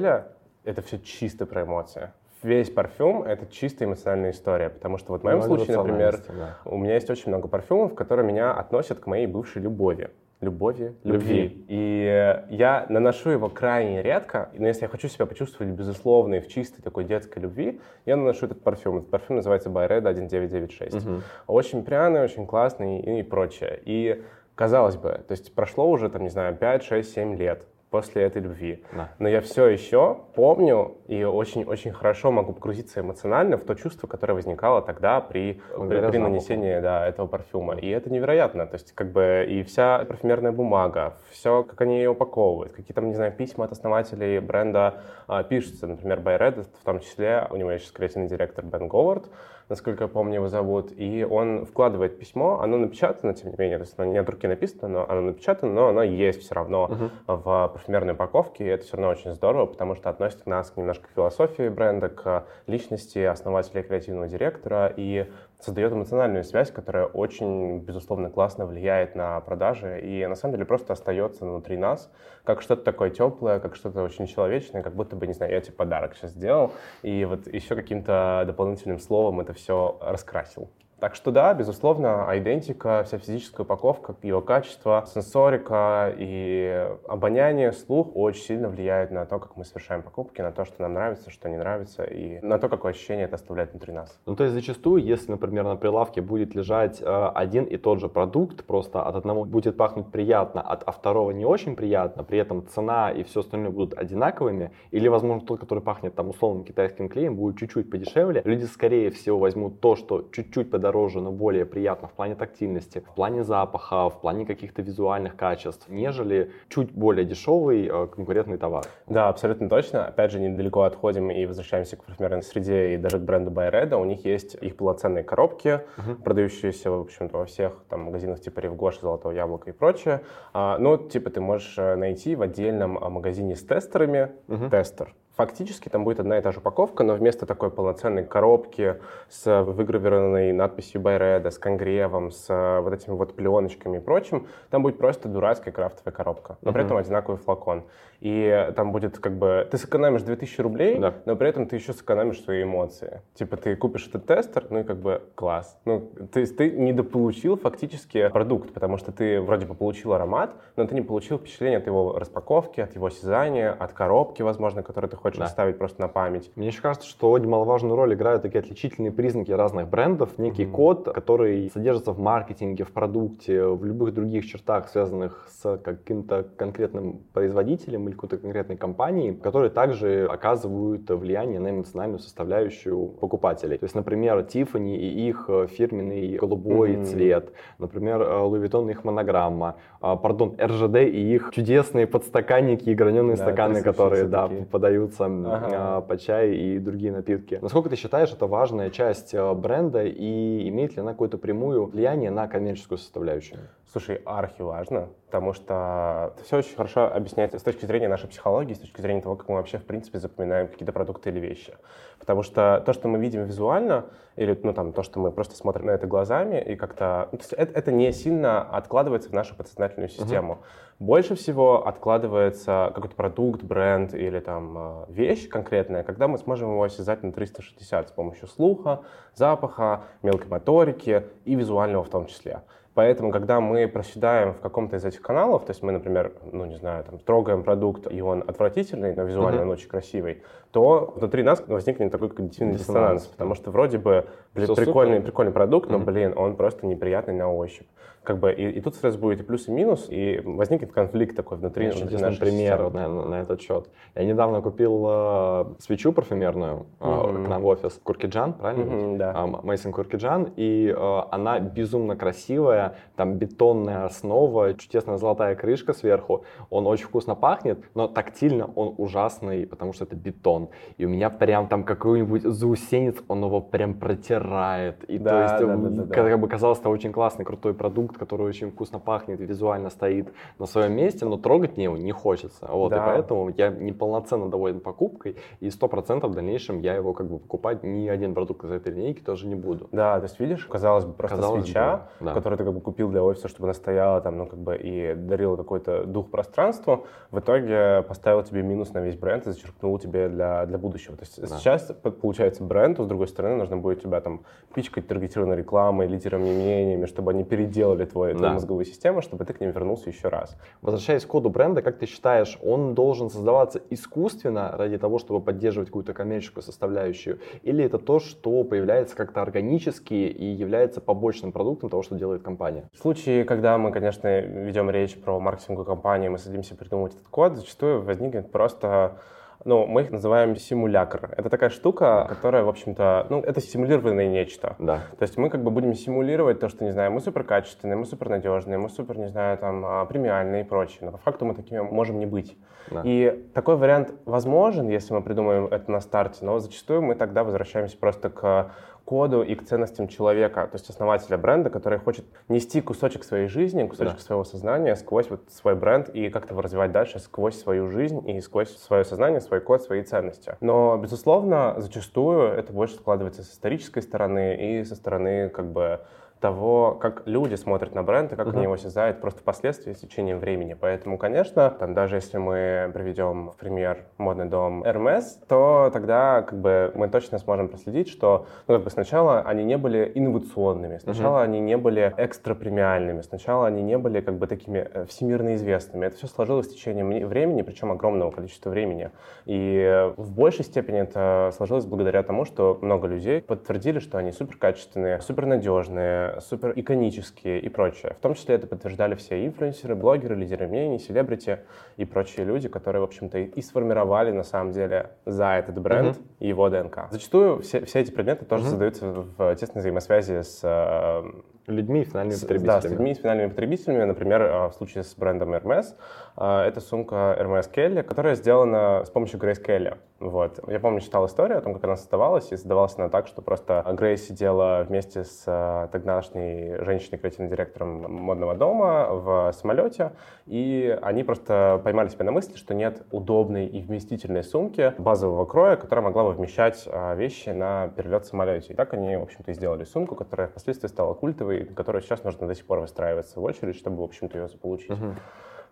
это все чисто про эмоции. Весь парфюм — это чисто эмоциональная история, потому что вот в моем ну, случае, например, да. у меня есть очень много парфюмов, которые меня относят к моей бывшей любови любови, любви. любви. И я наношу его крайне редко, но если я хочу себя почувствовать безусловной в чистой такой детской любви, я наношу этот парфюм. Этот парфюм называется By Red 1996. Угу. Очень пряный, очень классный и, и прочее. И Казалось бы, то есть прошло уже, там, не знаю, 5, 6, 7 лет после этой любви. Да. Но я все еще помню и очень-очень хорошо могу погрузиться эмоционально в то чувство, которое возникало тогда при, при, при нанесении да, этого парфюма. И это невероятно. То есть как бы и вся парфюмерная бумага, все, как они ее упаковывают, какие там, не знаю, письма от основателей бренда а, пишутся. Например, by Red, в том числе, у него есть сейчас креативный директор Бен Говард, насколько я помню, его зовут, и он вкладывает письмо, оно напечатано, тем не менее, то есть оно не от руки написано, но оно напечатано, но оно есть все равно uh-huh. в парфюмерной упаковке, и это все равно очень здорово, потому что относит нас немножко к философии бренда, к личности основателя креативного директора, и создает эмоциональную связь, которая очень, безусловно, классно влияет на продажи и на самом деле просто остается внутри нас, как что-то такое теплое, как что-то очень человечное, как будто бы, не знаю, я тебе подарок сейчас сделал, и вот еще каким-то дополнительным словом это все раскрасил. Так что да, безусловно, идентика, вся физическая упаковка, его качество, сенсорика и обоняние, слух очень сильно влияет на то, как мы совершаем покупки, на то, что нам нравится, что не нравится, и на то, какое ощущение это оставляет внутри нас. Ну, то есть зачастую, если, например, на прилавке будет лежать э, один и тот же продукт, просто от одного будет пахнуть приятно, от а второго не очень приятно, при этом цена и все остальное будут одинаковыми, или, возможно, тот, который пахнет там условным китайским клеем, будет чуть-чуть подешевле, люди, скорее всего, возьмут то, что чуть-чуть подороже, но более приятно в плане тактильности, в плане запаха, в плане каких-то визуальных качеств, нежели чуть более дешевый э, конкурентный товар. Да, абсолютно точно. Опять же, недалеко отходим и возвращаемся к парфюмерной среде и даже к бренду Байреда. У них есть их полноценные коробки, uh-huh. продающиеся, в общем-то, во всех там магазинах типа Ревгош, Золотого Яблока и прочее. А, ну, типа, ты можешь э, найти в отдельном а, магазине с тестерами uh-huh. тестер Фактически там будет одна и та же упаковка, но вместо такой полноценной коробки с выгравированной надписью Байреда, с конгревом, с э, вот этими вот пленочками и прочим, там будет просто дурацкая крафтовая коробка, но при этом одинаковый флакон. И там будет как бы... Ты сэкономишь 2000 рублей, да. но при этом ты еще сэкономишь свои эмоции. Типа ты купишь этот тестер, ну и как бы класс. Ну, то есть ты недополучил фактически продукт, потому что ты вроде бы получил аромат, но ты не получил впечатление от его распаковки, от его осязания, от коробки, возможно, которую ты хочешь да. оставить просто на память. Мне еще кажется, что немаловажную роль играют такие отличительные признаки разных брендов, некий mm-hmm. код, который содержится в маркетинге, в продукте, в любых других чертах, связанных с каким-то конкретным производителем или какой-то конкретной компанией, которые также оказывают влияние на эмоциональную составляющую покупателей. То есть, например, Tiffany и их фирменный голубой mm-hmm. цвет, например, Louis Vuitton и их монограмма, а, пардон, РЖД и их чудесные подстаканники и граненые да, стаканы, которые да, подаются ага. А, под чай и другие напитки. Насколько ты считаешь, это важная часть а, бренда и имеет ли она какое-то прямое влияние на коммерческую составляющую? Слушай, архи важно, потому что это все очень хорошо объясняется с точки зрения нашей психологии, с точки зрения того, как мы вообще, в принципе, запоминаем какие-то продукты или вещи. Потому что то, что мы видим визуально, или ну, там, то, что мы просто смотрим на это глазами, и как-то... Ну, это, это не сильно откладывается в нашу подсознательную систему. Uh-huh. Больше всего откладывается какой-то продукт, бренд или там а, вещь конкретная, когда мы сможем его осязать на 360 с помощью слуха, запаха, мелкой моторики и визуального в том числе. Поэтому, когда мы проседаем в каком-то из этих каналов, то есть мы, например, ну не знаю, там трогаем продукт, и он отвратительный, но визуально uh-huh. он очень красивый, то внутри нас возникнет такой когнитивный диссонанс, диссонанс потому что вроде бы блин, прикольный, прикольный продукт, но, uh-huh. блин, он просто неприятный на ощупь как бы и, и тут сразу будет и плюс, и минус, и возникнет конфликт такой внутри, Очень нашей пример на, на этот счет. Я недавно купил э, свечу парфюмерную э, mm-hmm. к нам в офис. Куркиджан, правильно? Mm-hmm, да. Мейсон Куркиджан, и э, она безумно красивая, там бетонная основа, чудесная золотая крышка сверху, он очень вкусно пахнет, но тактильно он ужасный, потому что это бетон. И у меня прям там какой-нибудь заусенец, он его прям протирает. И да, то есть, да, да, да, да. как бы казалось, это очень классный, крутой продукт, продукт, который очень вкусно пахнет, визуально стоит на своем месте, но трогать мне его не хочется. Вот, да. И поэтому я неполноценно доволен покупкой, и сто процентов в дальнейшем я его как бы покупать ни один продукт из этой линейки тоже не буду. Да, то есть видишь, казалось бы, просто казалось свеча, бы, да. которую ты как бы купил для офиса, чтобы она стояла там, ну как бы и дарила какой-то дух пространству, в итоге поставил тебе минус на весь бренд и зачеркнул тебе для, для будущего. То есть да. сейчас получается бренду, с другой стороны, нужно будет тебя там пичкать таргетированной рекламой, лидерами мнениями, чтобы они переделали использовали твою, твою да. мозговую систему, чтобы ты к ним вернулся еще раз. Возвращаясь к коду бренда, как ты считаешь, он должен создаваться искусственно ради того, чтобы поддерживать какую-то коммерческую составляющую? Или это то, что появляется как-то органически и является побочным продуктом того, что делает компания? В случае, когда мы, конечно, ведем речь про маркетинговую компанию, мы садимся придумывать этот код, зачастую возникнет просто ну, мы их называем симулятор. Это такая штука, которая, в общем-то, ну, это симулированное нечто. Да. То есть мы как бы будем симулировать то, что, не знаю, мы супер качественные, мы супер надежные, мы супер, не знаю, там, а, премиальные и прочее. Но по факту мы такими можем не быть. Да. И такой вариант возможен, если мы придумаем это на старте, но зачастую мы тогда возвращаемся просто к коду и к ценностям человека, то есть основателя бренда, который хочет нести кусочек своей жизни, кусочек да. своего сознания сквозь вот свой бренд и как-то его развивать дальше сквозь свою жизнь и сквозь свое сознание, свой код, свои ценности. Но, безусловно, зачастую это больше складывается с исторической стороны и со стороны как бы того, как люди смотрят на бренд и как uh-huh. они его осязают просто впоследствии с течением времени. Поэтому, конечно, там, даже если мы приведем в пример модный дом Hermes, то тогда как бы мы точно сможем проследить, что ну, как бы сначала они не были инновационными, сначала uh-huh. они не были экстра премиальными, сначала они не были как бы такими э, всемирно известными. Это все сложилось с течением времени, причем огромного количества времени. И в большей степени это сложилось благодаря тому, что много людей подтвердили, что они суперкачественные, супернадежные, супер иконические и прочее. В том числе это подтверждали все инфлюенсеры, блогеры, лидеры мнений, селебрити и прочие люди, которые, в общем-то, и сформировали на самом деле за этот бренд mm-hmm. его ДНК. Зачастую все, все эти предметы тоже mm-hmm. создаются в тесной взаимосвязи с э, людьми и финальными потребителями. Да, с людьми и финальными потребителями. Например, э, в случае с брендом Hermes, э, это сумка Hermes Kelly, которая сделана с помощью Grace Kelly. Вот. Я помню, читал историю о том, как она создавалась, и создавалась она так, что просто Грейс сидела вместе с э, тогдашней женщиной, креативным директором модного дома в самолете, и они просто поймали себя на мысли, что нет удобной и вместительной сумки базового кроя, которая могла бы вмещать вещи на перелет в самолете. И так они, в общем-то, и сделали сумку, которая впоследствии стала культовой, которую сейчас нужно до сих пор выстраиваться в очередь, чтобы, в общем-то, ее заполучить. Угу.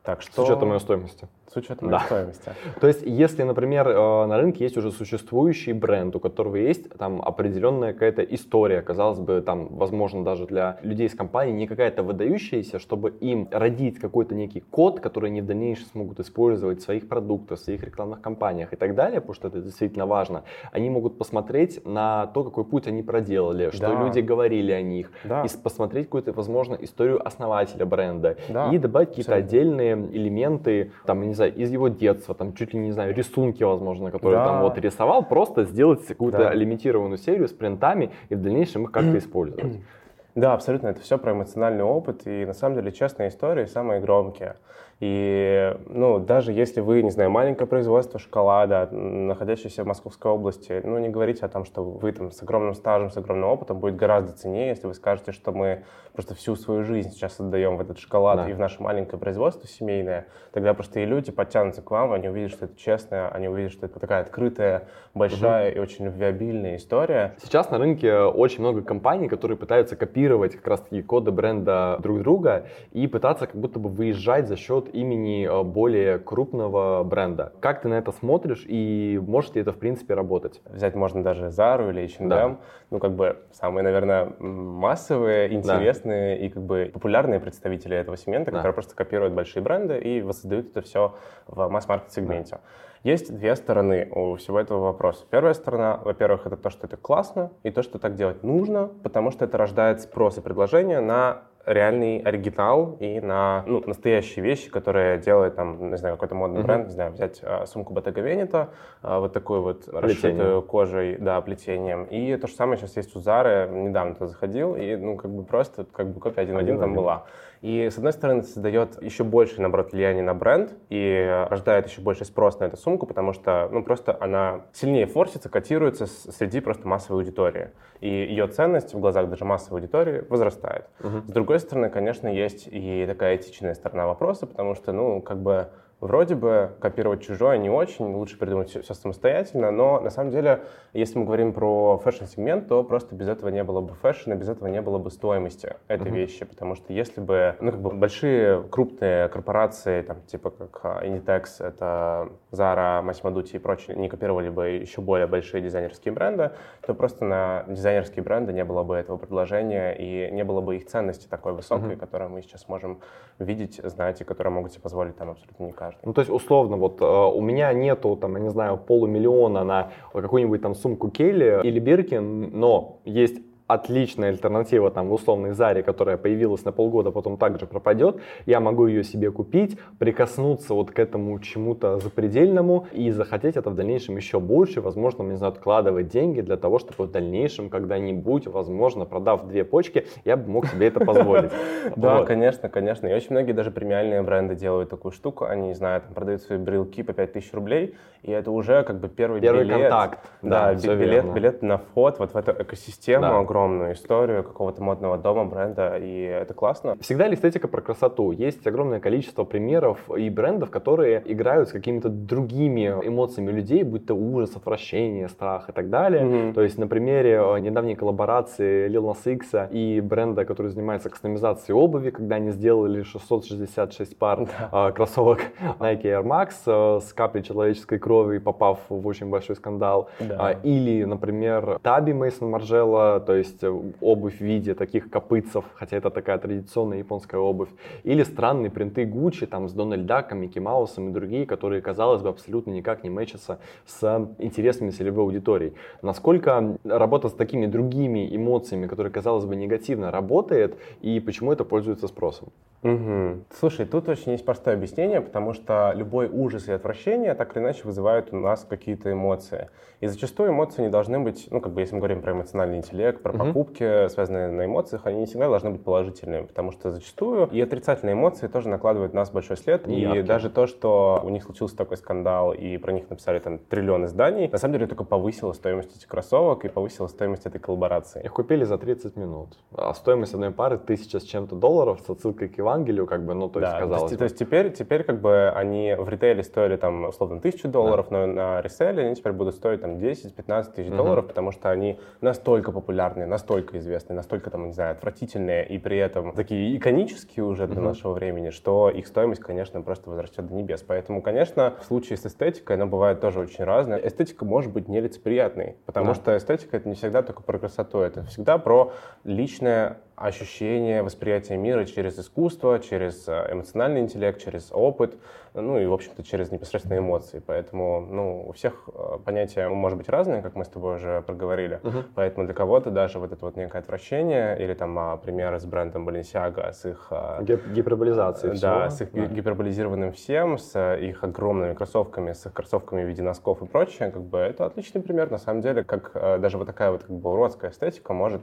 Так что... С учетом ее стоимости. С учетом да. стоимости. То есть, если, например, э, на рынке есть уже существующий бренд, у которого есть там определенная какая-то история, казалось бы, там, возможно, даже для людей из компании не какая-то выдающаяся, чтобы им родить какой-то некий код, который они в дальнейшем смогут использовать в своих продуктах, в своих рекламных кампаниях и так далее, потому что это действительно важно, они могут посмотреть на то, какой путь они проделали, что да. люди говорили о них, да. и посмотреть какую-то, возможно, историю основателя бренда, да. и добавить какие-то отдельные элементы, там, не знаю, из его детства, там, чуть ли не знаю, рисунки, возможно, которые да. там вот рисовал, просто сделать какую-то да. лимитированную серию с принтами и в дальнейшем их как-то использовать. Да, абсолютно. Это все про эмоциональный опыт и, на самом деле, честные истории самые громкие. И, ну, даже если вы, не знаю, маленькое производство шоколада, находящееся в Московской области, ну, не говорите о том, что вы там с огромным стажем, с огромным опытом будет гораздо ценнее, если вы скажете, что мы просто всю свою жизнь сейчас отдаем в этот шоколад да. и в наше маленькое производство семейное, тогда просто и люди подтянутся к вам, они увидят, что это честное, они увидят, что это такая открытая, большая угу. и очень виабильная история. Сейчас на рынке очень много компаний, которые пытаются копировать как раз-таки коды бренда друг друга и пытаться как будто бы выезжать за счет имени э, более крупного бренда. Как ты на это смотришь и может ли это в принципе работать? Взять можно даже Zara или H&M, да. ну как бы самые, наверное, массовые, интересные да. и как бы популярные представители этого сегмента, да. которые просто копируют большие бренды и воссоздают это все в масс-маркет сегменте. Да. Есть две стороны у всего этого вопроса. Первая сторона, во-первых, это то, что это классно, и то, что так делать нужно, потому что это рождает спрос и предложение на реальный оригинал и на ну, настоящие вещи, которые делает там, не знаю, какой-то модный mm-hmm. бренд, не знаю, взять а, сумку Bottega Veneta, а, вот такую вот расшитую кожей, да, плетением. И то же самое сейчас есть у Zara, недавно туда заходил, и ну как бы просто как бы копия один в один там была. И, с одной стороны, создает еще больше, наоборот, влияние на бренд и рождает еще больше спрос на эту сумку, потому что, ну, просто она сильнее форсится, котируется среди просто массовой аудитории. И ее ценность в глазах даже массовой аудитории возрастает. Угу. С другой стороны, конечно, есть и такая этичная сторона вопроса, потому что, ну, как бы Вроде бы копировать чужое не очень, лучше придумать все, все самостоятельно, но на самом деле, если мы говорим про фэшн-сегмент, то просто без этого не было бы фэшна, без этого не было бы стоимости этой mm-hmm. вещи, потому что если бы, ну, как бы большие крупные корпорации, там, типа как а, Inditex, это Zara, Massimo Dutti и прочие, не копировали бы еще более большие дизайнерские бренды, то просто на дизайнерские бренды не было бы этого предложения и не было бы их ценности такой высокой, mm-hmm. которую мы сейчас можем видеть, знать и которые могут себе позволить там абсолютно не каждый каждый. Ну, то есть, условно, вот э, у меня нету, там, я не знаю, полумиллиона на какую-нибудь там сумку Келли или Биркин, но есть отличная альтернатива там в условной Заре, которая появилась на полгода, потом также пропадет, я могу ее себе купить, прикоснуться вот к этому чему-то запредельному и захотеть это в дальнейшем еще больше, возможно, не знаю, откладывать деньги для того, чтобы в дальнейшем когда-нибудь, возможно, продав две почки, я бы мог себе это позволить. Да, конечно, конечно. И очень многие даже премиальные бренды делают такую штуку, они, не знаю, продают свои брелки по 5000 рублей, и это уже как бы первый билет. Первый контакт. Да, билет, билет на вход вот в эту экосистему огромную огромную историю какого-то модного дома, бренда, и это классно. Всегда ли эстетика про красоту? Есть огромное количество примеров и брендов, которые играют с какими-то другими эмоциями людей, будь то ужас, отвращение, страх и так далее. Mm-hmm. То есть на примере э, недавней коллаборации Lil Nas X и бренда, который занимается кастомизацией обуви, когда они сделали 666 пар да. кроссовок Nike Air Max э, с каплей человеческой крови, попав в очень большой скандал. Да. Или, например, Таби Мейсон Маржела, то есть э, обувь в виде таких копытцев, хотя это такая традиционная японская обувь. Или странные принты Гуччи, там с Дональд Даком, Микки Маусом и другие, которые, казалось бы, абсолютно никак не мэчатся с интересами целевой аудитории. Насколько работа с такими другими эмоциями, которые, казалось бы, негативно работает, и почему это пользуется спросом? Угу. Слушай, тут очень есть простое объяснение, потому что любой ужас и отвращение так или иначе вызывают у нас какие-то эмоции. И зачастую эмоции не должны быть, ну, как бы, если мы говорим про эмоциональный интеллект, про. Покупки, связанные на эмоциях, они не всегда должны быть положительными, потому что зачастую и отрицательные эмоции тоже накладывают на нас большой след. И, и даже то, что у них случился такой скандал, и про них написали там триллион изданий, на самом деле только повысило стоимость этих кроссовок и повысило стоимость этой коллаборации. Их купили за 30 минут. А стоимость одной пары тысяча с чем-то долларов с отсылкой к Евангелию, как бы, ну, то есть, да, казалось то есть, бы. то есть теперь, теперь как бы они в ритейле стоили там, условно, тысячу долларов, да. но на реселе они теперь будут стоить там 10-15 тысяч угу. долларов, потому что они настолько популярные, настолько известные, настолько там, не знаю, отвратительные и при этом такие иконические уже для угу. нашего времени, что их стоимость, конечно, просто возрастет до небес. Поэтому, конечно, в случае с эстетикой она бывает тоже очень разная. Эстетика может быть нелицеприятной, потому да. что эстетика это не всегда только про красоту, это всегда про личное ощущение, восприятие мира через искусство, через э, эмоциональный интеллект, через опыт, ну и, в общем-то, через непосредственные эмоции. Поэтому, ну, у всех э, понятия может быть разные, как мы с тобой уже проговорили. Uh-huh. Поэтому для кого-то даже вот это вот некое отвращение, или там а, примеры с брендом Balenciaga, с их... А, гиперболизацией Да, всего. с их да. гиперболизированным всем, с их огромными кроссовками, с их кроссовками в виде носков и прочее, как бы это отличный пример, на самом деле, как э, даже вот такая вот как бы уродская эстетика может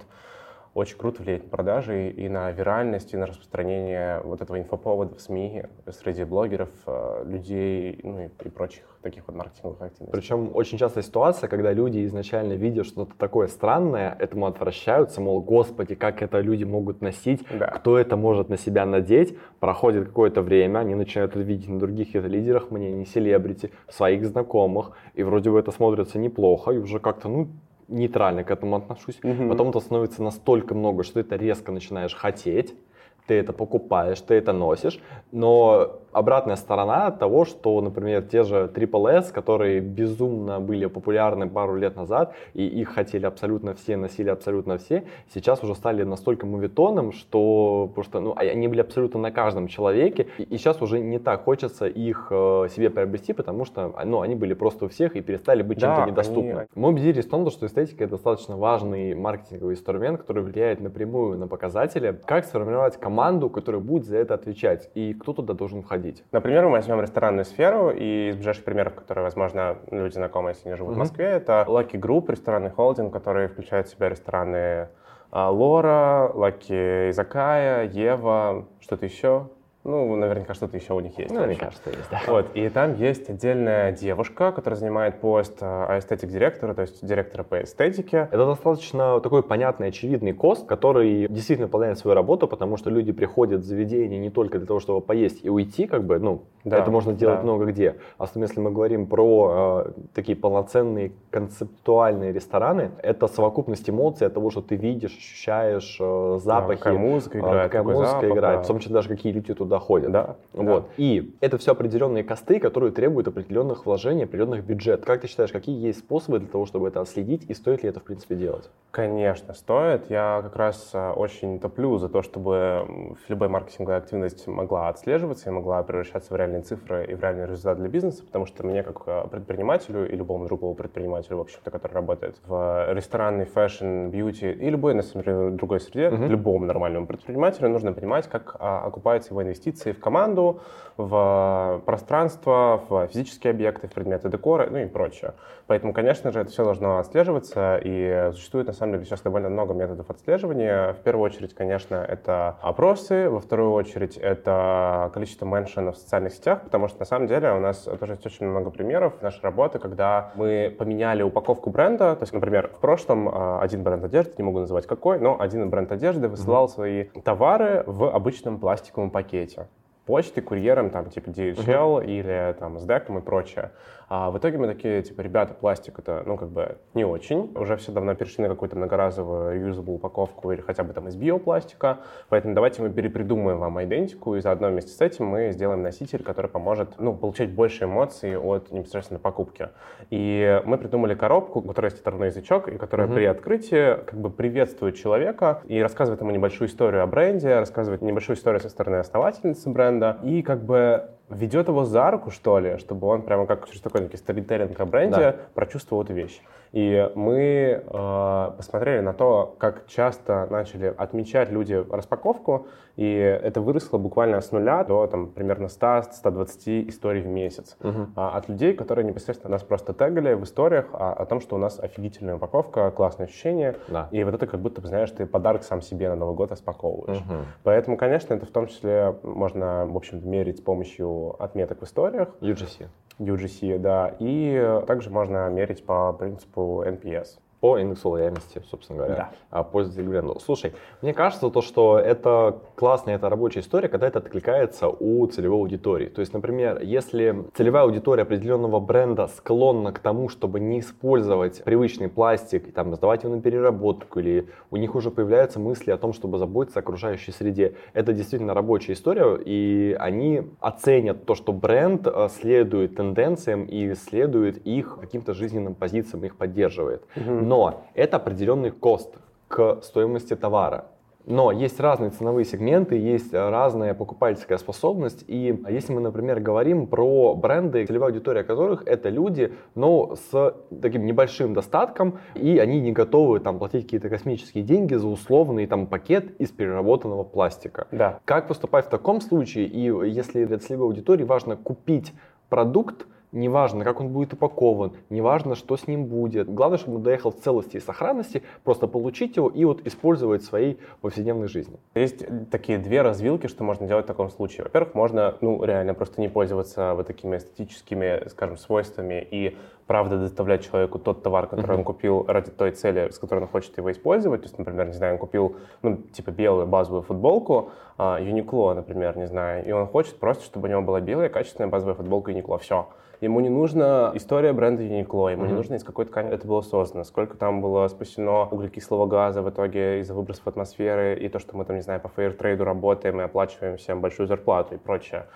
очень круто влияет на продажи и на виральность, и на распространение вот этого инфоповода в СМИ среди блогеров, э, людей, ну и, и прочих таких вот маркетинговых активностей. Причем очень частая ситуация, когда люди изначально видят что-то такое странное, этому отвращаются, мол, господи, как это люди могут носить, да. кто это может на себя надеть, проходит какое-то время, они начинают это видеть на других это лидерах мнений, селебрити, своих знакомых, и вроде бы это смотрится неплохо, и уже как-то, ну, нейтрально к этому отношусь. Угу. Потом это становится настолько много, что ты это резко начинаешь хотеть, ты это покупаешь, ты это носишь, но обратная сторона того, что, например, те же Triple S, которые безумно были популярны пару лет назад, и их хотели абсолютно все, носили абсолютно все, сейчас уже стали настолько мувитоном, что просто, ну, они были абсолютно на каждом человеке, и, и сейчас уже не так хочется их э, себе приобрести, потому что, ну, они были просто у всех и перестали быть да, чем-то недоступны. Они... Мы убедились в том, что эстетика это достаточно важный маркетинговый инструмент, который влияет напрямую на показатели. Как сформировать команду, которая будет за это отвечать, и кто туда должен входить? ходить. Например, мы возьмем ресторанную сферу, и из ближайших примеров, которые, возможно, люди знакомы, если не живут mm-hmm. в Москве, это Lucky Group, ресторанный холдинг, который включает в себя рестораны а, Лора, Lucky Изакая, Ева, что-то еще. Ну, наверняка что-то еще у них есть. Ну, наверняка что есть, да. Вот, и там есть отдельная девушка, которая занимает пост эстетик директора, то есть директора по эстетике. Это достаточно такой понятный, очевидный кост, который действительно выполняет свою работу, потому что люди приходят в заведение не только для того, чтобы поесть и уйти, как бы, ну, да, это можно делать да. много где. Особенно если мы говорим про э, такие полноценные концептуальные рестораны, это совокупность эмоций от того, что ты видишь, ощущаешь э, запахи. Да, какая музыка играет. Какая музыка запах, играет, да. в том числе даже какие люди туда ходят. Да, вот. Да. И это все определенные cost ы, которые требуют определенных вложений, определенных бюджетов. Как ты считаешь, какие есть способы для того, чтобы это отследить, и стоит ли это, в принципе, делать? Конечно, стоит. Я как раз э, очень топлю за то, чтобы любая маркетинговая активность могла отслеживаться и могла превращаться в реальные цифры и в реальный результат для бизнеса, потому что мне, как э, предпринимателю и любому другому предпринимателю, в общем-то, который работает в ресторанной, фэшн, бьюти и любой, на самом деле, другой среде, uh-huh. любому нормальному предпринимателю нужно понимать, как а, окупаются его инвестиции инвестиции в команду, в пространство, в физические объекты, в предметы декора, ну и прочее. Поэтому, конечно же, это все должно отслеживаться, и существует, на самом деле, сейчас довольно много методов отслеживания. В первую очередь, конечно, это опросы, во вторую очередь, это количество меншенов в социальных сетях, потому что на самом деле у нас тоже есть очень много примеров нашей работы, когда мы поменяли упаковку бренда. То есть, например, в прошлом а, один бренд одежды, не могу называть какой, но один бренд одежды высылал mm-hmm. свои товары в обычном пластиковом пакете почты, курьером, там, типа DHL uh-huh. или там с деком и прочее. А в итоге мы такие, типа, ребята, пластик это, ну, как бы не очень. Уже все давно перешли на какую-то многоразовую reusable упаковку или хотя бы там из биопластика. Поэтому давайте мы перепридумаем вам идентику, и заодно вместе с этим мы сделаем носитель, который поможет, ну, получать больше эмоций от непосредственно покупки. И мы придумали коробку, у которой есть оторвной язычок, и которая mm-hmm. при открытии как бы приветствует человека и рассказывает ему небольшую историю о бренде, рассказывает небольшую историю со стороны основательницы бренда, и как бы ведет его за руку, что ли, чтобы он прямо как через такой некий сторителлинг о бренде да. прочувствовал эту вещь. И мы э, посмотрели на то, как часто начали отмечать люди распаковку, и это выросло буквально с нуля до там, примерно 100-120 историй в месяц. Угу. А, от людей, которые непосредственно нас просто тегали в историях о, о том, что у нас офигительная упаковка, классное ощущение, да. и вот это как будто, знаешь, ты подарок сам себе на Новый год распаковываешь. Угу. Поэтому, конечно, это в том числе можно, в общем-то, мерить с помощью отметок в историях. UGC. UGC, да. И также можно мерить по принципу NPS по индексу лояльности, собственно говоря, да. А, пользователей бренда. Слушай, мне кажется, то, что это классная, это рабочая история, когда это откликается у целевой аудитории. То есть, например, если целевая аудитория определенного бренда склонна к тому, чтобы не использовать привычный пластик, и, там, сдавать его на переработку, или у них уже появляются мысли о том, чтобы заботиться о окружающей среде, это действительно рабочая история, и они оценят то, что бренд э, следует тенденциям и следует их каким-то жизненным позициям, их поддерживает. Угу. Но это определенный кост к стоимости товара. Но есть разные ценовые сегменты, есть разная покупательская способность. И если мы, например, говорим про бренды, целевая аудитория которых это люди, но с таким небольшим достатком, и они не готовы там платить какие-то космические деньги за условный там пакет из переработанного пластика. Да. Как поступать в таком случае? И если для целевой аудитории важно купить продукт, неважно, как он будет упакован, неважно, что с ним будет. Главное, чтобы он доехал в целости и сохранности, просто получить его и вот использовать в своей повседневной жизни. Есть такие две развилки, что можно делать в таком случае. Во-первых, можно, ну, реально просто не пользоваться вот такими эстетическими, скажем, свойствами и правда доставлять человеку тот товар, который uh-huh. он купил ради той цели, с которой он хочет его использовать. То есть, например, не знаю, он купил, ну, типа белую базовую футболку, uh, Uniqlo, например, не знаю, и он хочет просто, чтобы у него была белая качественная базовая футболка Uniqlo. Все. Ему не нужна история бренда Uniqlo, ему mm-hmm. не нужно из какой ткани это было создано, сколько там было спасено углекислого газа в итоге из-за выбросов атмосферы, и то, что мы там, не знаю, по фейертрейду работаем и оплачиваем всем большую зарплату и прочее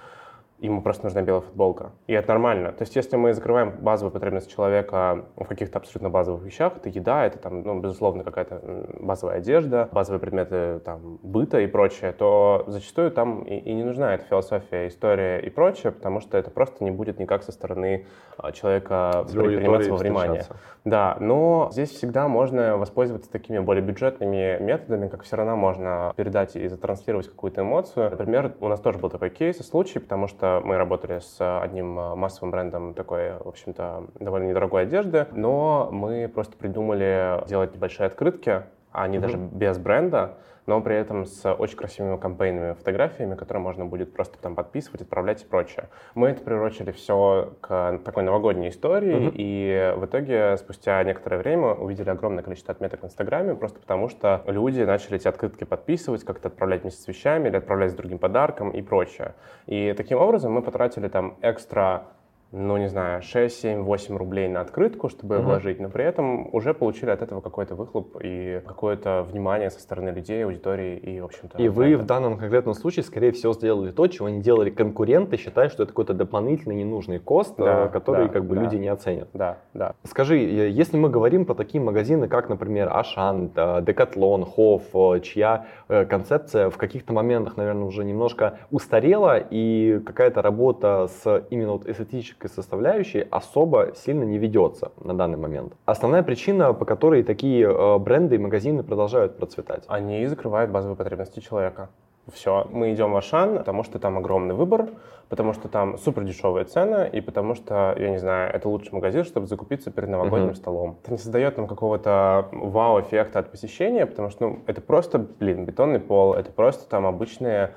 ему просто нужна белая футболка. И это нормально. То есть, если мы закрываем базовую потребность человека в каких-то абсолютно базовых вещах, это еда, это там, ну, безусловно, какая-то базовая одежда, базовые предметы там, быта и прочее, то зачастую там и, и не нужна эта философия, история и прочее, потому что это просто не будет никак со стороны а, человека приниматься во внимание. Да, но здесь всегда можно воспользоваться такими более бюджетными методами, как все равно можно передать и затранслировать какую-то эмоцию. Например, у нас тоже был такой кейс и случай, потому что мы работали с одним э, массовым брендом такой, в общем-то, довольно недорогой одежды, но мы просто придумали делать небольшие открытки, а не mm-hmm. даже без бренда, но при этом с очень красивыми кампейнами, фотографиями, которые можно будет просто там подписывать, отправлять и прочее. Мы это приурочили все к такой новогодней истории, mm-hmm. и в итоге спустя некоторое время увидели огромное количество отметок в Инстаграме, просто потому что люди начали эти открытки подписывать, как-то отправлять вместе с вещами или отправлять с другим подарком и прочее. И таким образом мы потратили там экстра ну, не знаю, 6, 7, 8 рублей на открытку, чтобы uh-huh. вложить, но при этом уже получили от этого какой-то выхлоп и какое-то внимание со стороны людей, аудитории и, в общем-то... И вы в данном конкретном случае, скорее всего, сделали то, чего не делали конкуренты, считая, что это какой-то дополнительный ненужный кост, да, э, который да, как бы да, люди не оценят. Да, да. Скажи, если мы говорим про такие магазины, как, например, Ашан, Декатлон, Хофф, э, чья э, концепция в каких-то моментах, наверное, уже немножко устарела, и какая-то работа с именно вот эстетической экономической составляющей особо сильно не ведется на данный момент. Основная причина, по которой такие э, бренды и магазины продолжают процветать. Они закрывают базовые потребности человека. Все, мы идем в Ашан, потому что там огромный выбор, потому что там супер дешевые цены, и потому что, я не знаю, это лучший магазин, чтобы закупиться перед новогодним uh-huh. столом. Это не создает нам какого-то вау-эффекта от посещения, потому что ну, это просто, блин, бетонный пол, это просто там обычные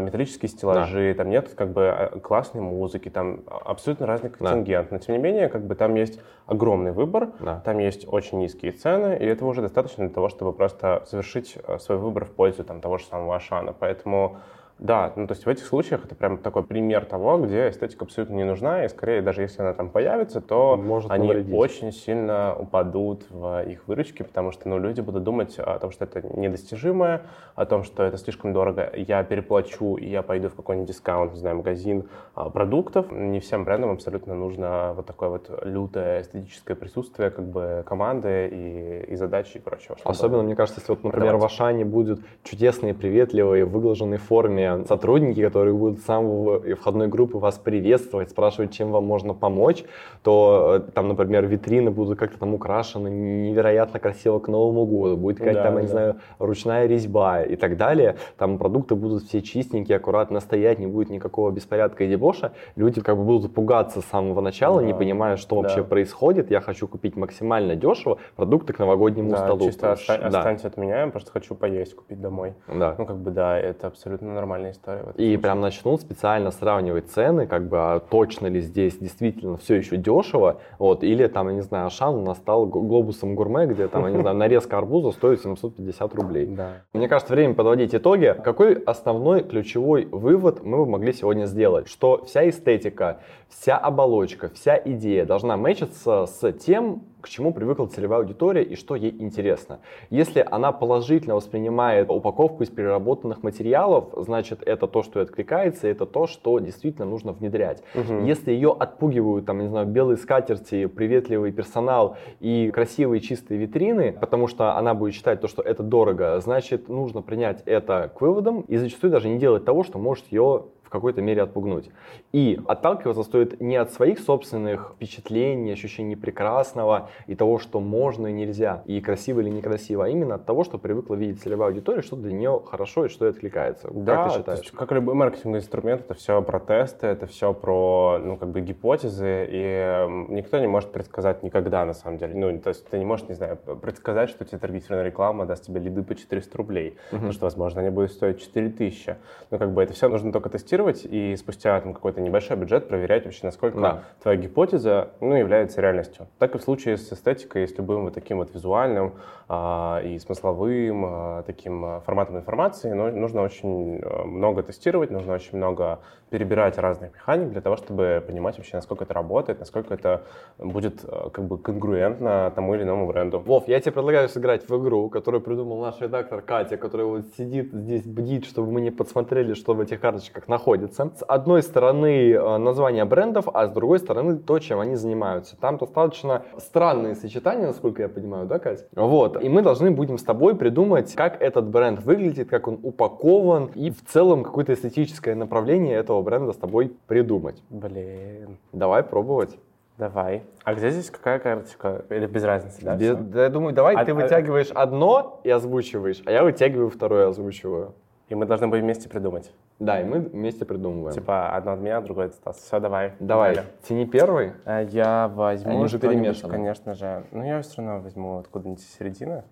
металлические стеллажи, да. там нет как бы а, классной музыки, там абсолютно разный контингент. Да. Но тем не менее, как бы там есть огромный выбор, да. там есть очень низкие цены, и этого уже достаточно для того, чтобы просто совершить э, свой выбор в пользу там, того же самого Ашана. Поэтому да, ну то есть в этих случаях это прям такой пример того, где эстетика абсолютно не нужна, и скорее даже если она там появится, то Может они навредить. очень сильно упадут в их выручки, потому что ну, люди будут думать о том, что это недостижимое, о том, что это слишком дорого, я переплачу, и я пойду в какой-нибудь дискаунт, не знаю, магазин а, продуктов. Не всем брендам абсолютно нужно вот такое вот лютое эстетическое присутствие как бы команды и, и задачи и прочего. Особенно, мне кажется, если вот, например, в Ашане будут чудесные, приветливые, выглаженные форме сотрудники, которые будут с самого входной группы вас приветствовать, спрашивать, чем вам можно помочь, то э, там, например, витрины будут как-то там украшены невероятно красиво к Новому году, будет какая-то да, там, да. я не знаю, ручная резьба и так далее. Там продукты будут все чистенькие, аккуратно стоять, не будет никакого беспорядка и дебоша. Люди как бы будут пугаться с самого начала, да. не понимая, что да. вообще происходит. Я хочу купить максимально дешево продукты к новогоднему да, столу. чисто оста- да. останься от меня, я просто хочу поесть, купить домой. Да. Ну, как бы, да, это абсолютно нормально нормальная история. И случае. прям начнут специально сравнивать цены, как бы, а точно ли здесь действительно все еще дешево, вот, или там, я не знаю, Ашан у нас стал глобусом гурме, где там, я не знаю, нарезка арбуза стоит 750 рублей. Да. Мне кажется, время подводить итоги. Какой основной ключевой вывод мы бы могли сегодня сделать? Что вся эстетика, вся оболочка, вся идея должна мэчиться с тем, к чему привыкла целевая аудитория и что ей интересно. Если она положительно воспринимает упаковку из переработанных материалов, значит это то, что откликается, это то, что действительно нужно внедрять. Угу. Если ее отпугивают, там, не знаю, белые скатерти, приветливый персонал и красивые чистые витрины, потому что она будет считать то, что это дорого, значит нужно принять это к выводам и зачастую даже не делать того, что может ее в какой-то мере отпугнуть. И отталкиваться стоит не от своих собственных впечатлений, ощущений прекрасного и того, что можно и нельзя, и красиво или некрасиво, а именно от того, что привыкла видеть целевая аудитория, что для нее хорошо и что ей откликается. Да, как ты считаешь? Есть, как любой маркетинговый инструмент, это все про тесты, это все про, ну, как бы гипотезы, и никто не может предсказать никогда, на самом деле. Ну, то есть ты не можешь, не знаю, предсказать, что тебе таргетированная реклама даст тебе лиды по 400 рублей, uh-huh. потому что, возможно, они будут стоить 4000. Ну, как бы это все нужно только тестировать, тестировать и спустя там, какой-то небольшой бюджет проверять вообще, насколько да. твоя гипотеза ну, является реальностью. Так и в случае с эстетикой, с любым вот таким вот визуальным а, и смысловым а, таким а, форматом информации, но нужно очень а, много тестировать, нужно очень много перебирать разных механик для того, чтобы понимать вообще, насколько это работает, насколько это будет а, как бы конгруентно тому или иному бренду. Вов, я тебе предлагаю сыграть в игру, которую придумал наш редактор Катя, которая вот сидит здесь, бдит, чтобы мы не подсмотрели, что в этих карточках находится находится. С одной стороны э, название брендов, а с другой стороны то, чем они занимаются. Там достаточно странные сочетания, насколько я понимаю, да, Катя? Вот. И мы должны будем с тобой придумать, как этот бренд выглядит, как он упакован и в целом какое-то эстетическое направление этого бренда с тобой придумать. Блин. Давай пробовать. Давай. А где здесь какая карточка? Или без разницы, да? Без, да я думаю, давай а, ты а... вытягиваешь одно и озвучиваешь, а я вытягиваю второе и озвучиваю. И мы должны будем вместе придумать. Да, и мы вместе придумываем. Типа одно от меня, другое от Стаса. Все, давай. Давай. Далее. Тяни первый. Э, я возьму Они же перемешаны. конечно же. Ну, я все равно возьму откуда-нибудь из середины.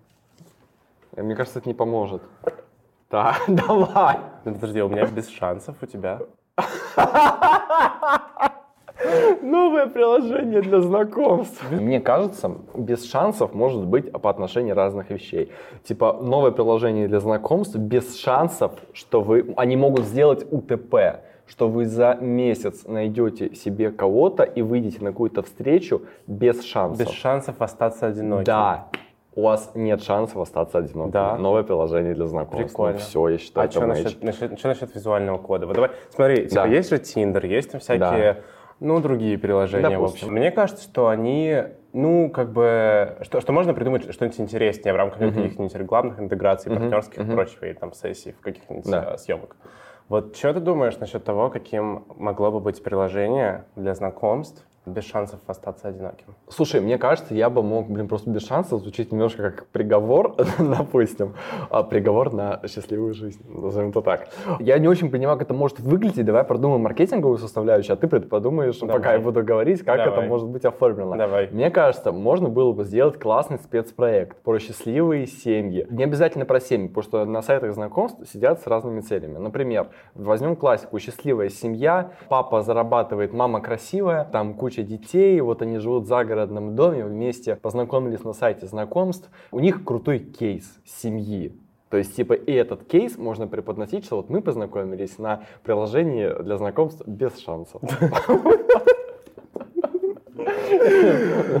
Э, мне кажется, это не поможет. Так, давай. Ну, подожди, у меня без шансов, у тебя. Новое приложение для знакомств. Мне кажется, без шансов может быть по отношению разных вещей. Типа, новое приложение для знакомств без шансов, что вы... Они могут сделать УТП что вы за месяц найдете себе кого-то и выйдете на какую-то встречу без шансов. Без шансов остаться одиноким. Да. У вас нет шансов остаться одиноким. Да. Новое приложение для знакомств. Ну, Прикольно. Ну, все, я считаю, а что насчет, насчет, что насчет визуального кода? Вот давай, смотри, типа, да. есть же Tinder, есть там всякие... Да ну, другие приложения, Допустим. в общем. Мне кажется, что они, ну, как бы, что, что можно придумать что-нибудь интереснее в рамках uh-huh. каких-нибудь рекламных интеграций, uh-huh. партнерских uh-huh. и прочего, и там сессий в каких-нибудь да. Э, съемок. Вот что ты думаешь насчет того, каким могло бы быть приложение для знакомств, без шансов остаться одиноким. Слушай, мне кажется, я бы мог, блин, просто без шансов звучить немножко как приговор, допустим, а приговор на счастливую жизнь, назовем это так. Я не очень понимаю, как это может выглядеть. Давай продумаем маркетинговую составляющую, а ты подумаешь, Давай. пока я буду говорить, как Давай. это может быть оформлено. Давай. Мне кажется, можно было бы сделать классный спецпроект про счастливые семьи. Не обязательно про семьи, потому что на сайтах знакомств сидят с разными целями. Например, возьмем классику «Счастливая семья», папа зарабатывает, мама красивая, там куча детей, вот они живут в загородном доме, вместе познакомились на сайте знакомств. У них крутой кейс семьи. То есть, типа, и этот кейс можно преподносить, что вот мы познакомились на приложении для знакомств без шансов.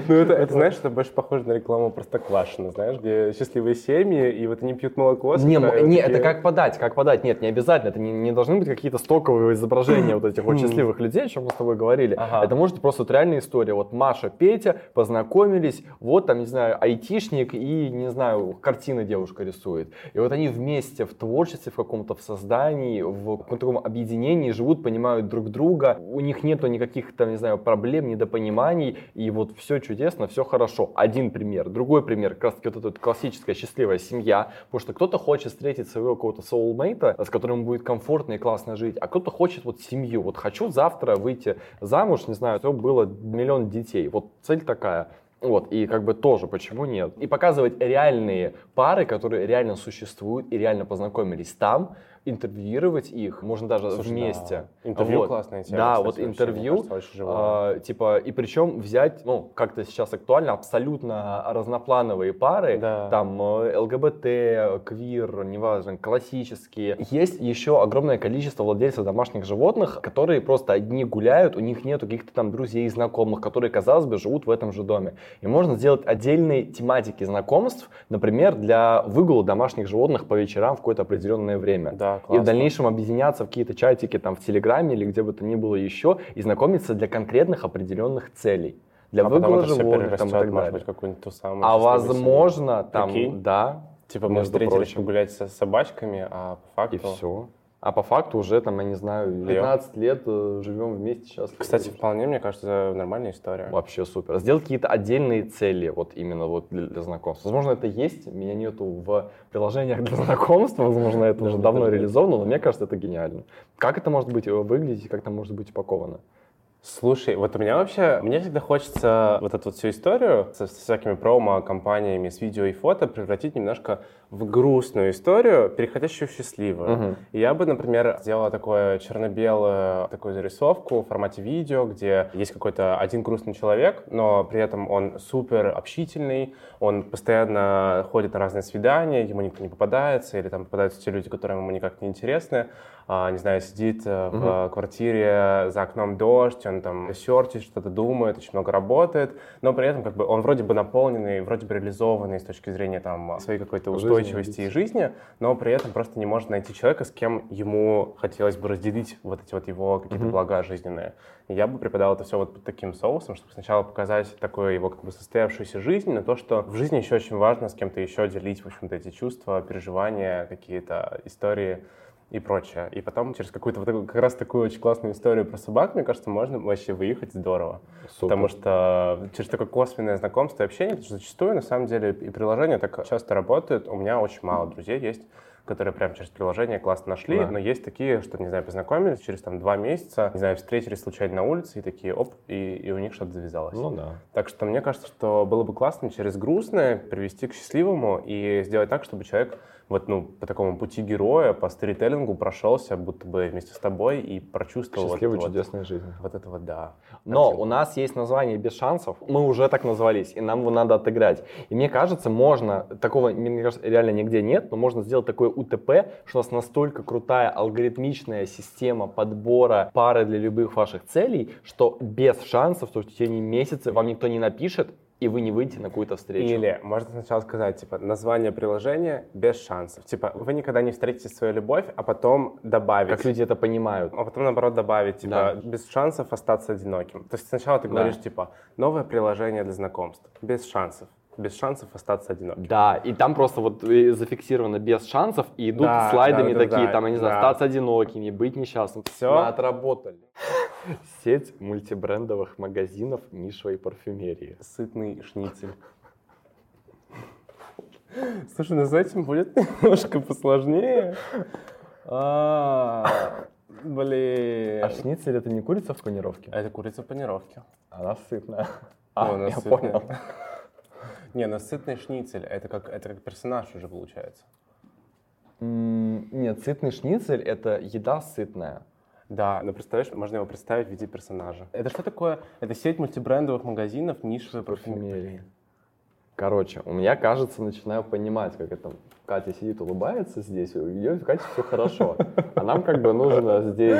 Ну, это, это, знаешь, это больше похоже на рекламу Простоквашино, знаешь, где счастливые семьи, и вот они пьют молоко. Не, не это как подать, как подать. Нет, не обязательно. Это не, не должны быть какие-то стоковые изображения вот этих вот счастливых людей, о чем мы с тобой говорили. Ага. Это может быть просто вот реальная история. Вот Маша, Петя познакомились, вот там, не знаю, айтишник и, не знаю, картины девушка рисует. И вот они вместе в творчестве, в каком-то в создании, в каком-то таком объединении живут, понимают друг друга. У них нету никаких там, не знаю, проблем, недопониманий, и вот все чудесно, все хорошо. Один пример. Другой пример, как раз таки вот эта классическая счастливая семья, потому что кто-то хочет встретить своего какого-то soulmate, с которым будет комфортно и классно жить, а кто-то хочет вот семью. Вот хочу завтра выйти замуж, не знаю, чтобы было миллион детей. Вот цель такая. Вот, и как бы тоже, почему нет? И показывать реальные пары, которые реально существуют и реально познакомились там, интервьюировать их, можно даже Слушай, вместе. Да. Интервью вот. классная тема. Да, вот интервью, кажется, э, типа, и причем взять, ну, как-то сейчас актуально, абсолютно разноплановые пары, да. там э, ЛГБТ, квир, неважно, классические. Есть еще огромное количество владельцев домашних животных, которые просто одни гуляют, у них нет каких-то там друзей, знакомых, которые, казалось бы, живут в этом же доме. И можно сделать отдельные тематики знакомств, например, для выгула домашних животных по вечерам в какое-то определенное время. Да и в дальнейшем объединяться в какие-то чатики там в Телеграме или где бы то ни было еще и знакомиться для конкретных определенных целей. Для а выгула животных там, и так может быть, какую-нибудь ту самую А возможно, там, Прикинь? да. Типа мы встретились погулять со собачками, а по факту... И все. А по факту уже, там, я не знаю, 15 лет э, живем вместе сейчас. Кстати, вполне, мне кажется, нормальная история. Вообще супер. Сделать какие-то отдельные цели, вот именно вот для, для знакомств. Возможно, это есть, меня нету в приложениях для знакомств, возможно, это уже давно реализовано, но мне кажется, это гениально. Как это может быть э, выглядеть, как это может быть упаковано? Слушай, вот у меня вообще, мне всегда хочется вот эту вот всю историю со, со всякими промо-компаниями, с видео и фото превратить немножко в грустную историю, переходящую в счастливую. И я бы, например, сделала такое черно-белую такую зарисовку в формате видео, где есть какой-то один грустный человек, но при этом он супер общительный, он постоянно ходит на разные свидания, ему никто не попадается, или там попадаются те люди, которые ему никак не интересны. А, не знаю, сидит uh-huh. в квартире, за окном дождь, он там серчит, что-то думает, очень много работает, но при этом как бы он вроде бы наполненный, вроде бы реализованный с точки зрения там своей какой-то устойчивости и жизни, но при этом просто не может найти человека, с кем ему хотелось бы разделить вот эти вот его какие-то mm-hmm. блага жизненные. И я бы преподал это все вот под таким соусом, чтобы сначала показать такую его как бы состоявшуюся жизнь, на то, что в жизни еще очень важно с кем-то еще делить, в общем-то, эти чувства, переживания, какие-то истории, и прочее. И потом через какую-то вот такую, как раз такую очень классную историю про собак, мне кажется, можно вообще выехать здорово. Супер. Потому что через такое косвенное знакомство и общение, потому что зачастую, на самом деле, и приложения так часто работают. У меня очень мало друзей есть, которые прямо через приложение классно нашли, да. но есть такие, что, не знаю, познакомились через там два месяца, не знаю, встретились случайно на улице и такие, оп, и, и у них что-то завязалось. Ну да. Так что мне кажется, что было бы классно через грустное привести к счастливому и сделать так, чтобы человек вот, ну, по такому пути героя, по сторителлингу прошелся, будто бы вместе с тобой и прочувствовал Счастливую, вот, чудесную вот, жизнь. Вот это вот, да. Но Картинку. у нас есть название «Без шансов». Мы уже так назвались, и нам его надо отыграть. И мне кажется, можно, такого, мне кажется, реально нигде нет, но можно сделать такое УТП, что у нас настолько крутая алгоритмичная система подбора пары для любых ваших целей, что без шансов, что в течение месяца вам никто не напишет, и вы не выйдете на какую-то встречу. Или можно сначала сказать, типа, название приложения без шансов. Типа, вы никогда не встретите свою любовь, а потом добавить. Как люди это понимают. А потом, наоборот, добавить, типа, да. без шансов остаться одиноким. То есть сначала ты говоришь, да. типа, новое приложение для знакомств, без шансов без шансов остаться одиноким. Да, и там просто вот зафиксировано без шансов, и идут да, слайдами да, да, такие, да, там, я не знаю, да. остаться одинокими, быть несчастным. Все. Мы отработали. Сеть мультибрендовых магазинов нишевой парфюмерии. Сытный шницель. Слушай, ну с этим будет немножко посложнее. А, блин. А шницель это не курица в панировке? Это курица в панировке. Она сытная. А, А, я понял. Не, ну сытный шницель, это как, это как персонаж уже получается. М, Нет, сытный шницель это еда сытная. Да, но представляешь, можно его представить в виде персонажа. Это что такое? Это сеть мультибрендовых магазинов нишевой. Парфюмерии. Короче, у меня, кажется, начинаю понимать, как это Катя сидит, улыбается здесь, у нее Катя все хорошо. А нам как бы нужно здесь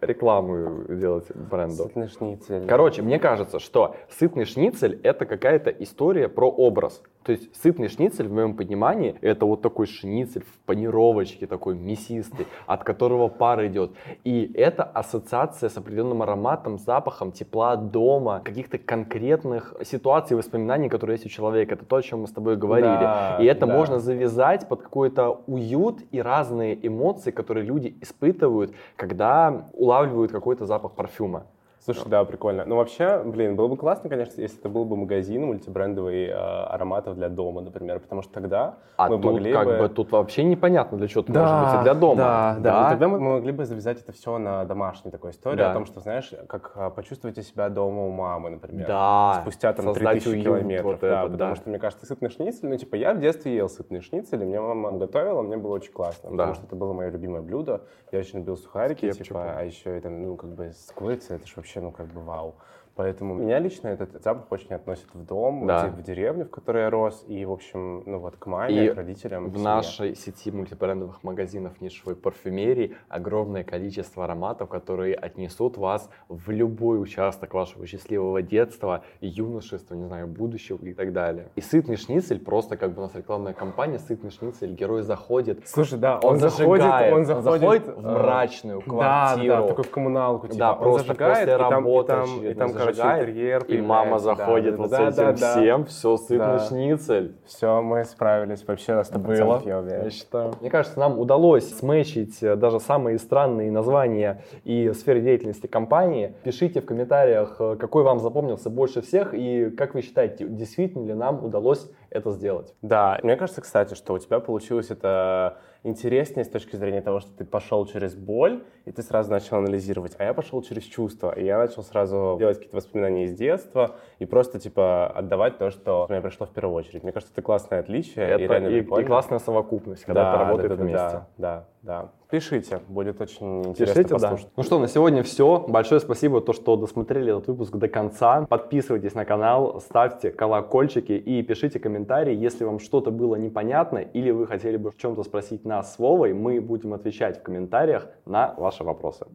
рекламу делать бренду. Сытный шницель. Короче, мне кажется, что сытный шницель это какая-то история про образ. То есть сытный шницель, в моем понимании, это вот такой шницель в панировочке, такой мясистый, от которого пар идет. И это ассоциация с определенным ароматом, запахом тепла дома, каких-то конкретных ситуаций, воспоминаний, которые есть у человека. Это то, о чем мы с тобой говорили. Да, и это да. можно завязать под какой-то уют и разные эмоции, которые люди испытывают, когда улавливают какой-то запах парфюма. Слушай, да, прикольно. Ну, вообще, блин, было бы классно, конечно, если это был бы магазин мультибрендовый э, ароматов для дома, например, потому что тогда А мы тут могли как бы... бы тут вообще непонятно, для чего это может быть и для дома. Да, да. Ну, тогда мы могли бы завязать это все на домашней такой истории, Да. о том, что, знаешь, как а, почувствуйте себя дома у мамы, например. Да. Спустя там Создать 3000 уют километров. вот да, потому да. что, мне кажется, сытный шницель, ну, типа, я в детстве ел сытные шницели, мне мама готовила, мне было очень классно, Да. потому что это было мое любимое блюдо. Я очень любил сухарики, типа, а еще это, ну, как бы с курицей, это же вообще, ну, как бы вау. Поэтому меня лично этот запах очень относит в дом, Да. в деревню, в которой я рос, и, в общем, ну, вот к маме, И к родителям. В семье. нашей сети мультибрендовых магазинов нишевой парфюмерии огромное количество ароматов, которые отнесут вас в любой участок вашего счастливого детства, юношества, не знаю, будущего и так далее. И сытный шницель, просто как бы у нас рекламная кампания, сытный шницель, герой заходит, Слушай, да, он, он, заходит, заходит, он заходит в э, мрачную Да, квартиру. да, такой в коммуналку, типа, Да, он просто зажигает, после и там, работы и там, и там, короче, зажигает, интерьер и мама заходит да, вот да, с этим да, да. всем, все, сытный Да. шницель. Все, мы справились вообще на 100%, Было, я уверен. я считаю. Мне кажется, нам удалось сметчить э, даже самые странные названия и сферы деятельности компании. Пишите в комментариях, э, какой вам запомнился больше всех и как вы считаете, действительно ли нам удалось это сделать. Да, мне кажется, кстати, что у тебя получилось это интереснее с точки зрения того, что ты пошел через боль, и ты сразу начал анализировать, а я пошел через чувства, и я начал сразу делать какие-то воспоминания из детства и просто, типа, отдавать то, что мне пришло в первую очередь. Мне кажется, это классное отличие, и Это и, и прикольно. классная совокупность, когда это работает да, да, вместе. Да, да, да. Пишите, будет очень интересно Пишите, послушать. Да. Ну что, на сегодня все. Большое спасибо, то, что досмотрели этот выпуск до конца. Подписывайтесь на канал, ставьте колокольчики и пишите комментарии, если вам что-то было непонятно или вы хотели бы в чем-то спросить нас с Вовой, мы будем отвечать в комментариях на ваши вопросы.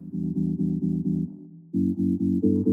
Thank you.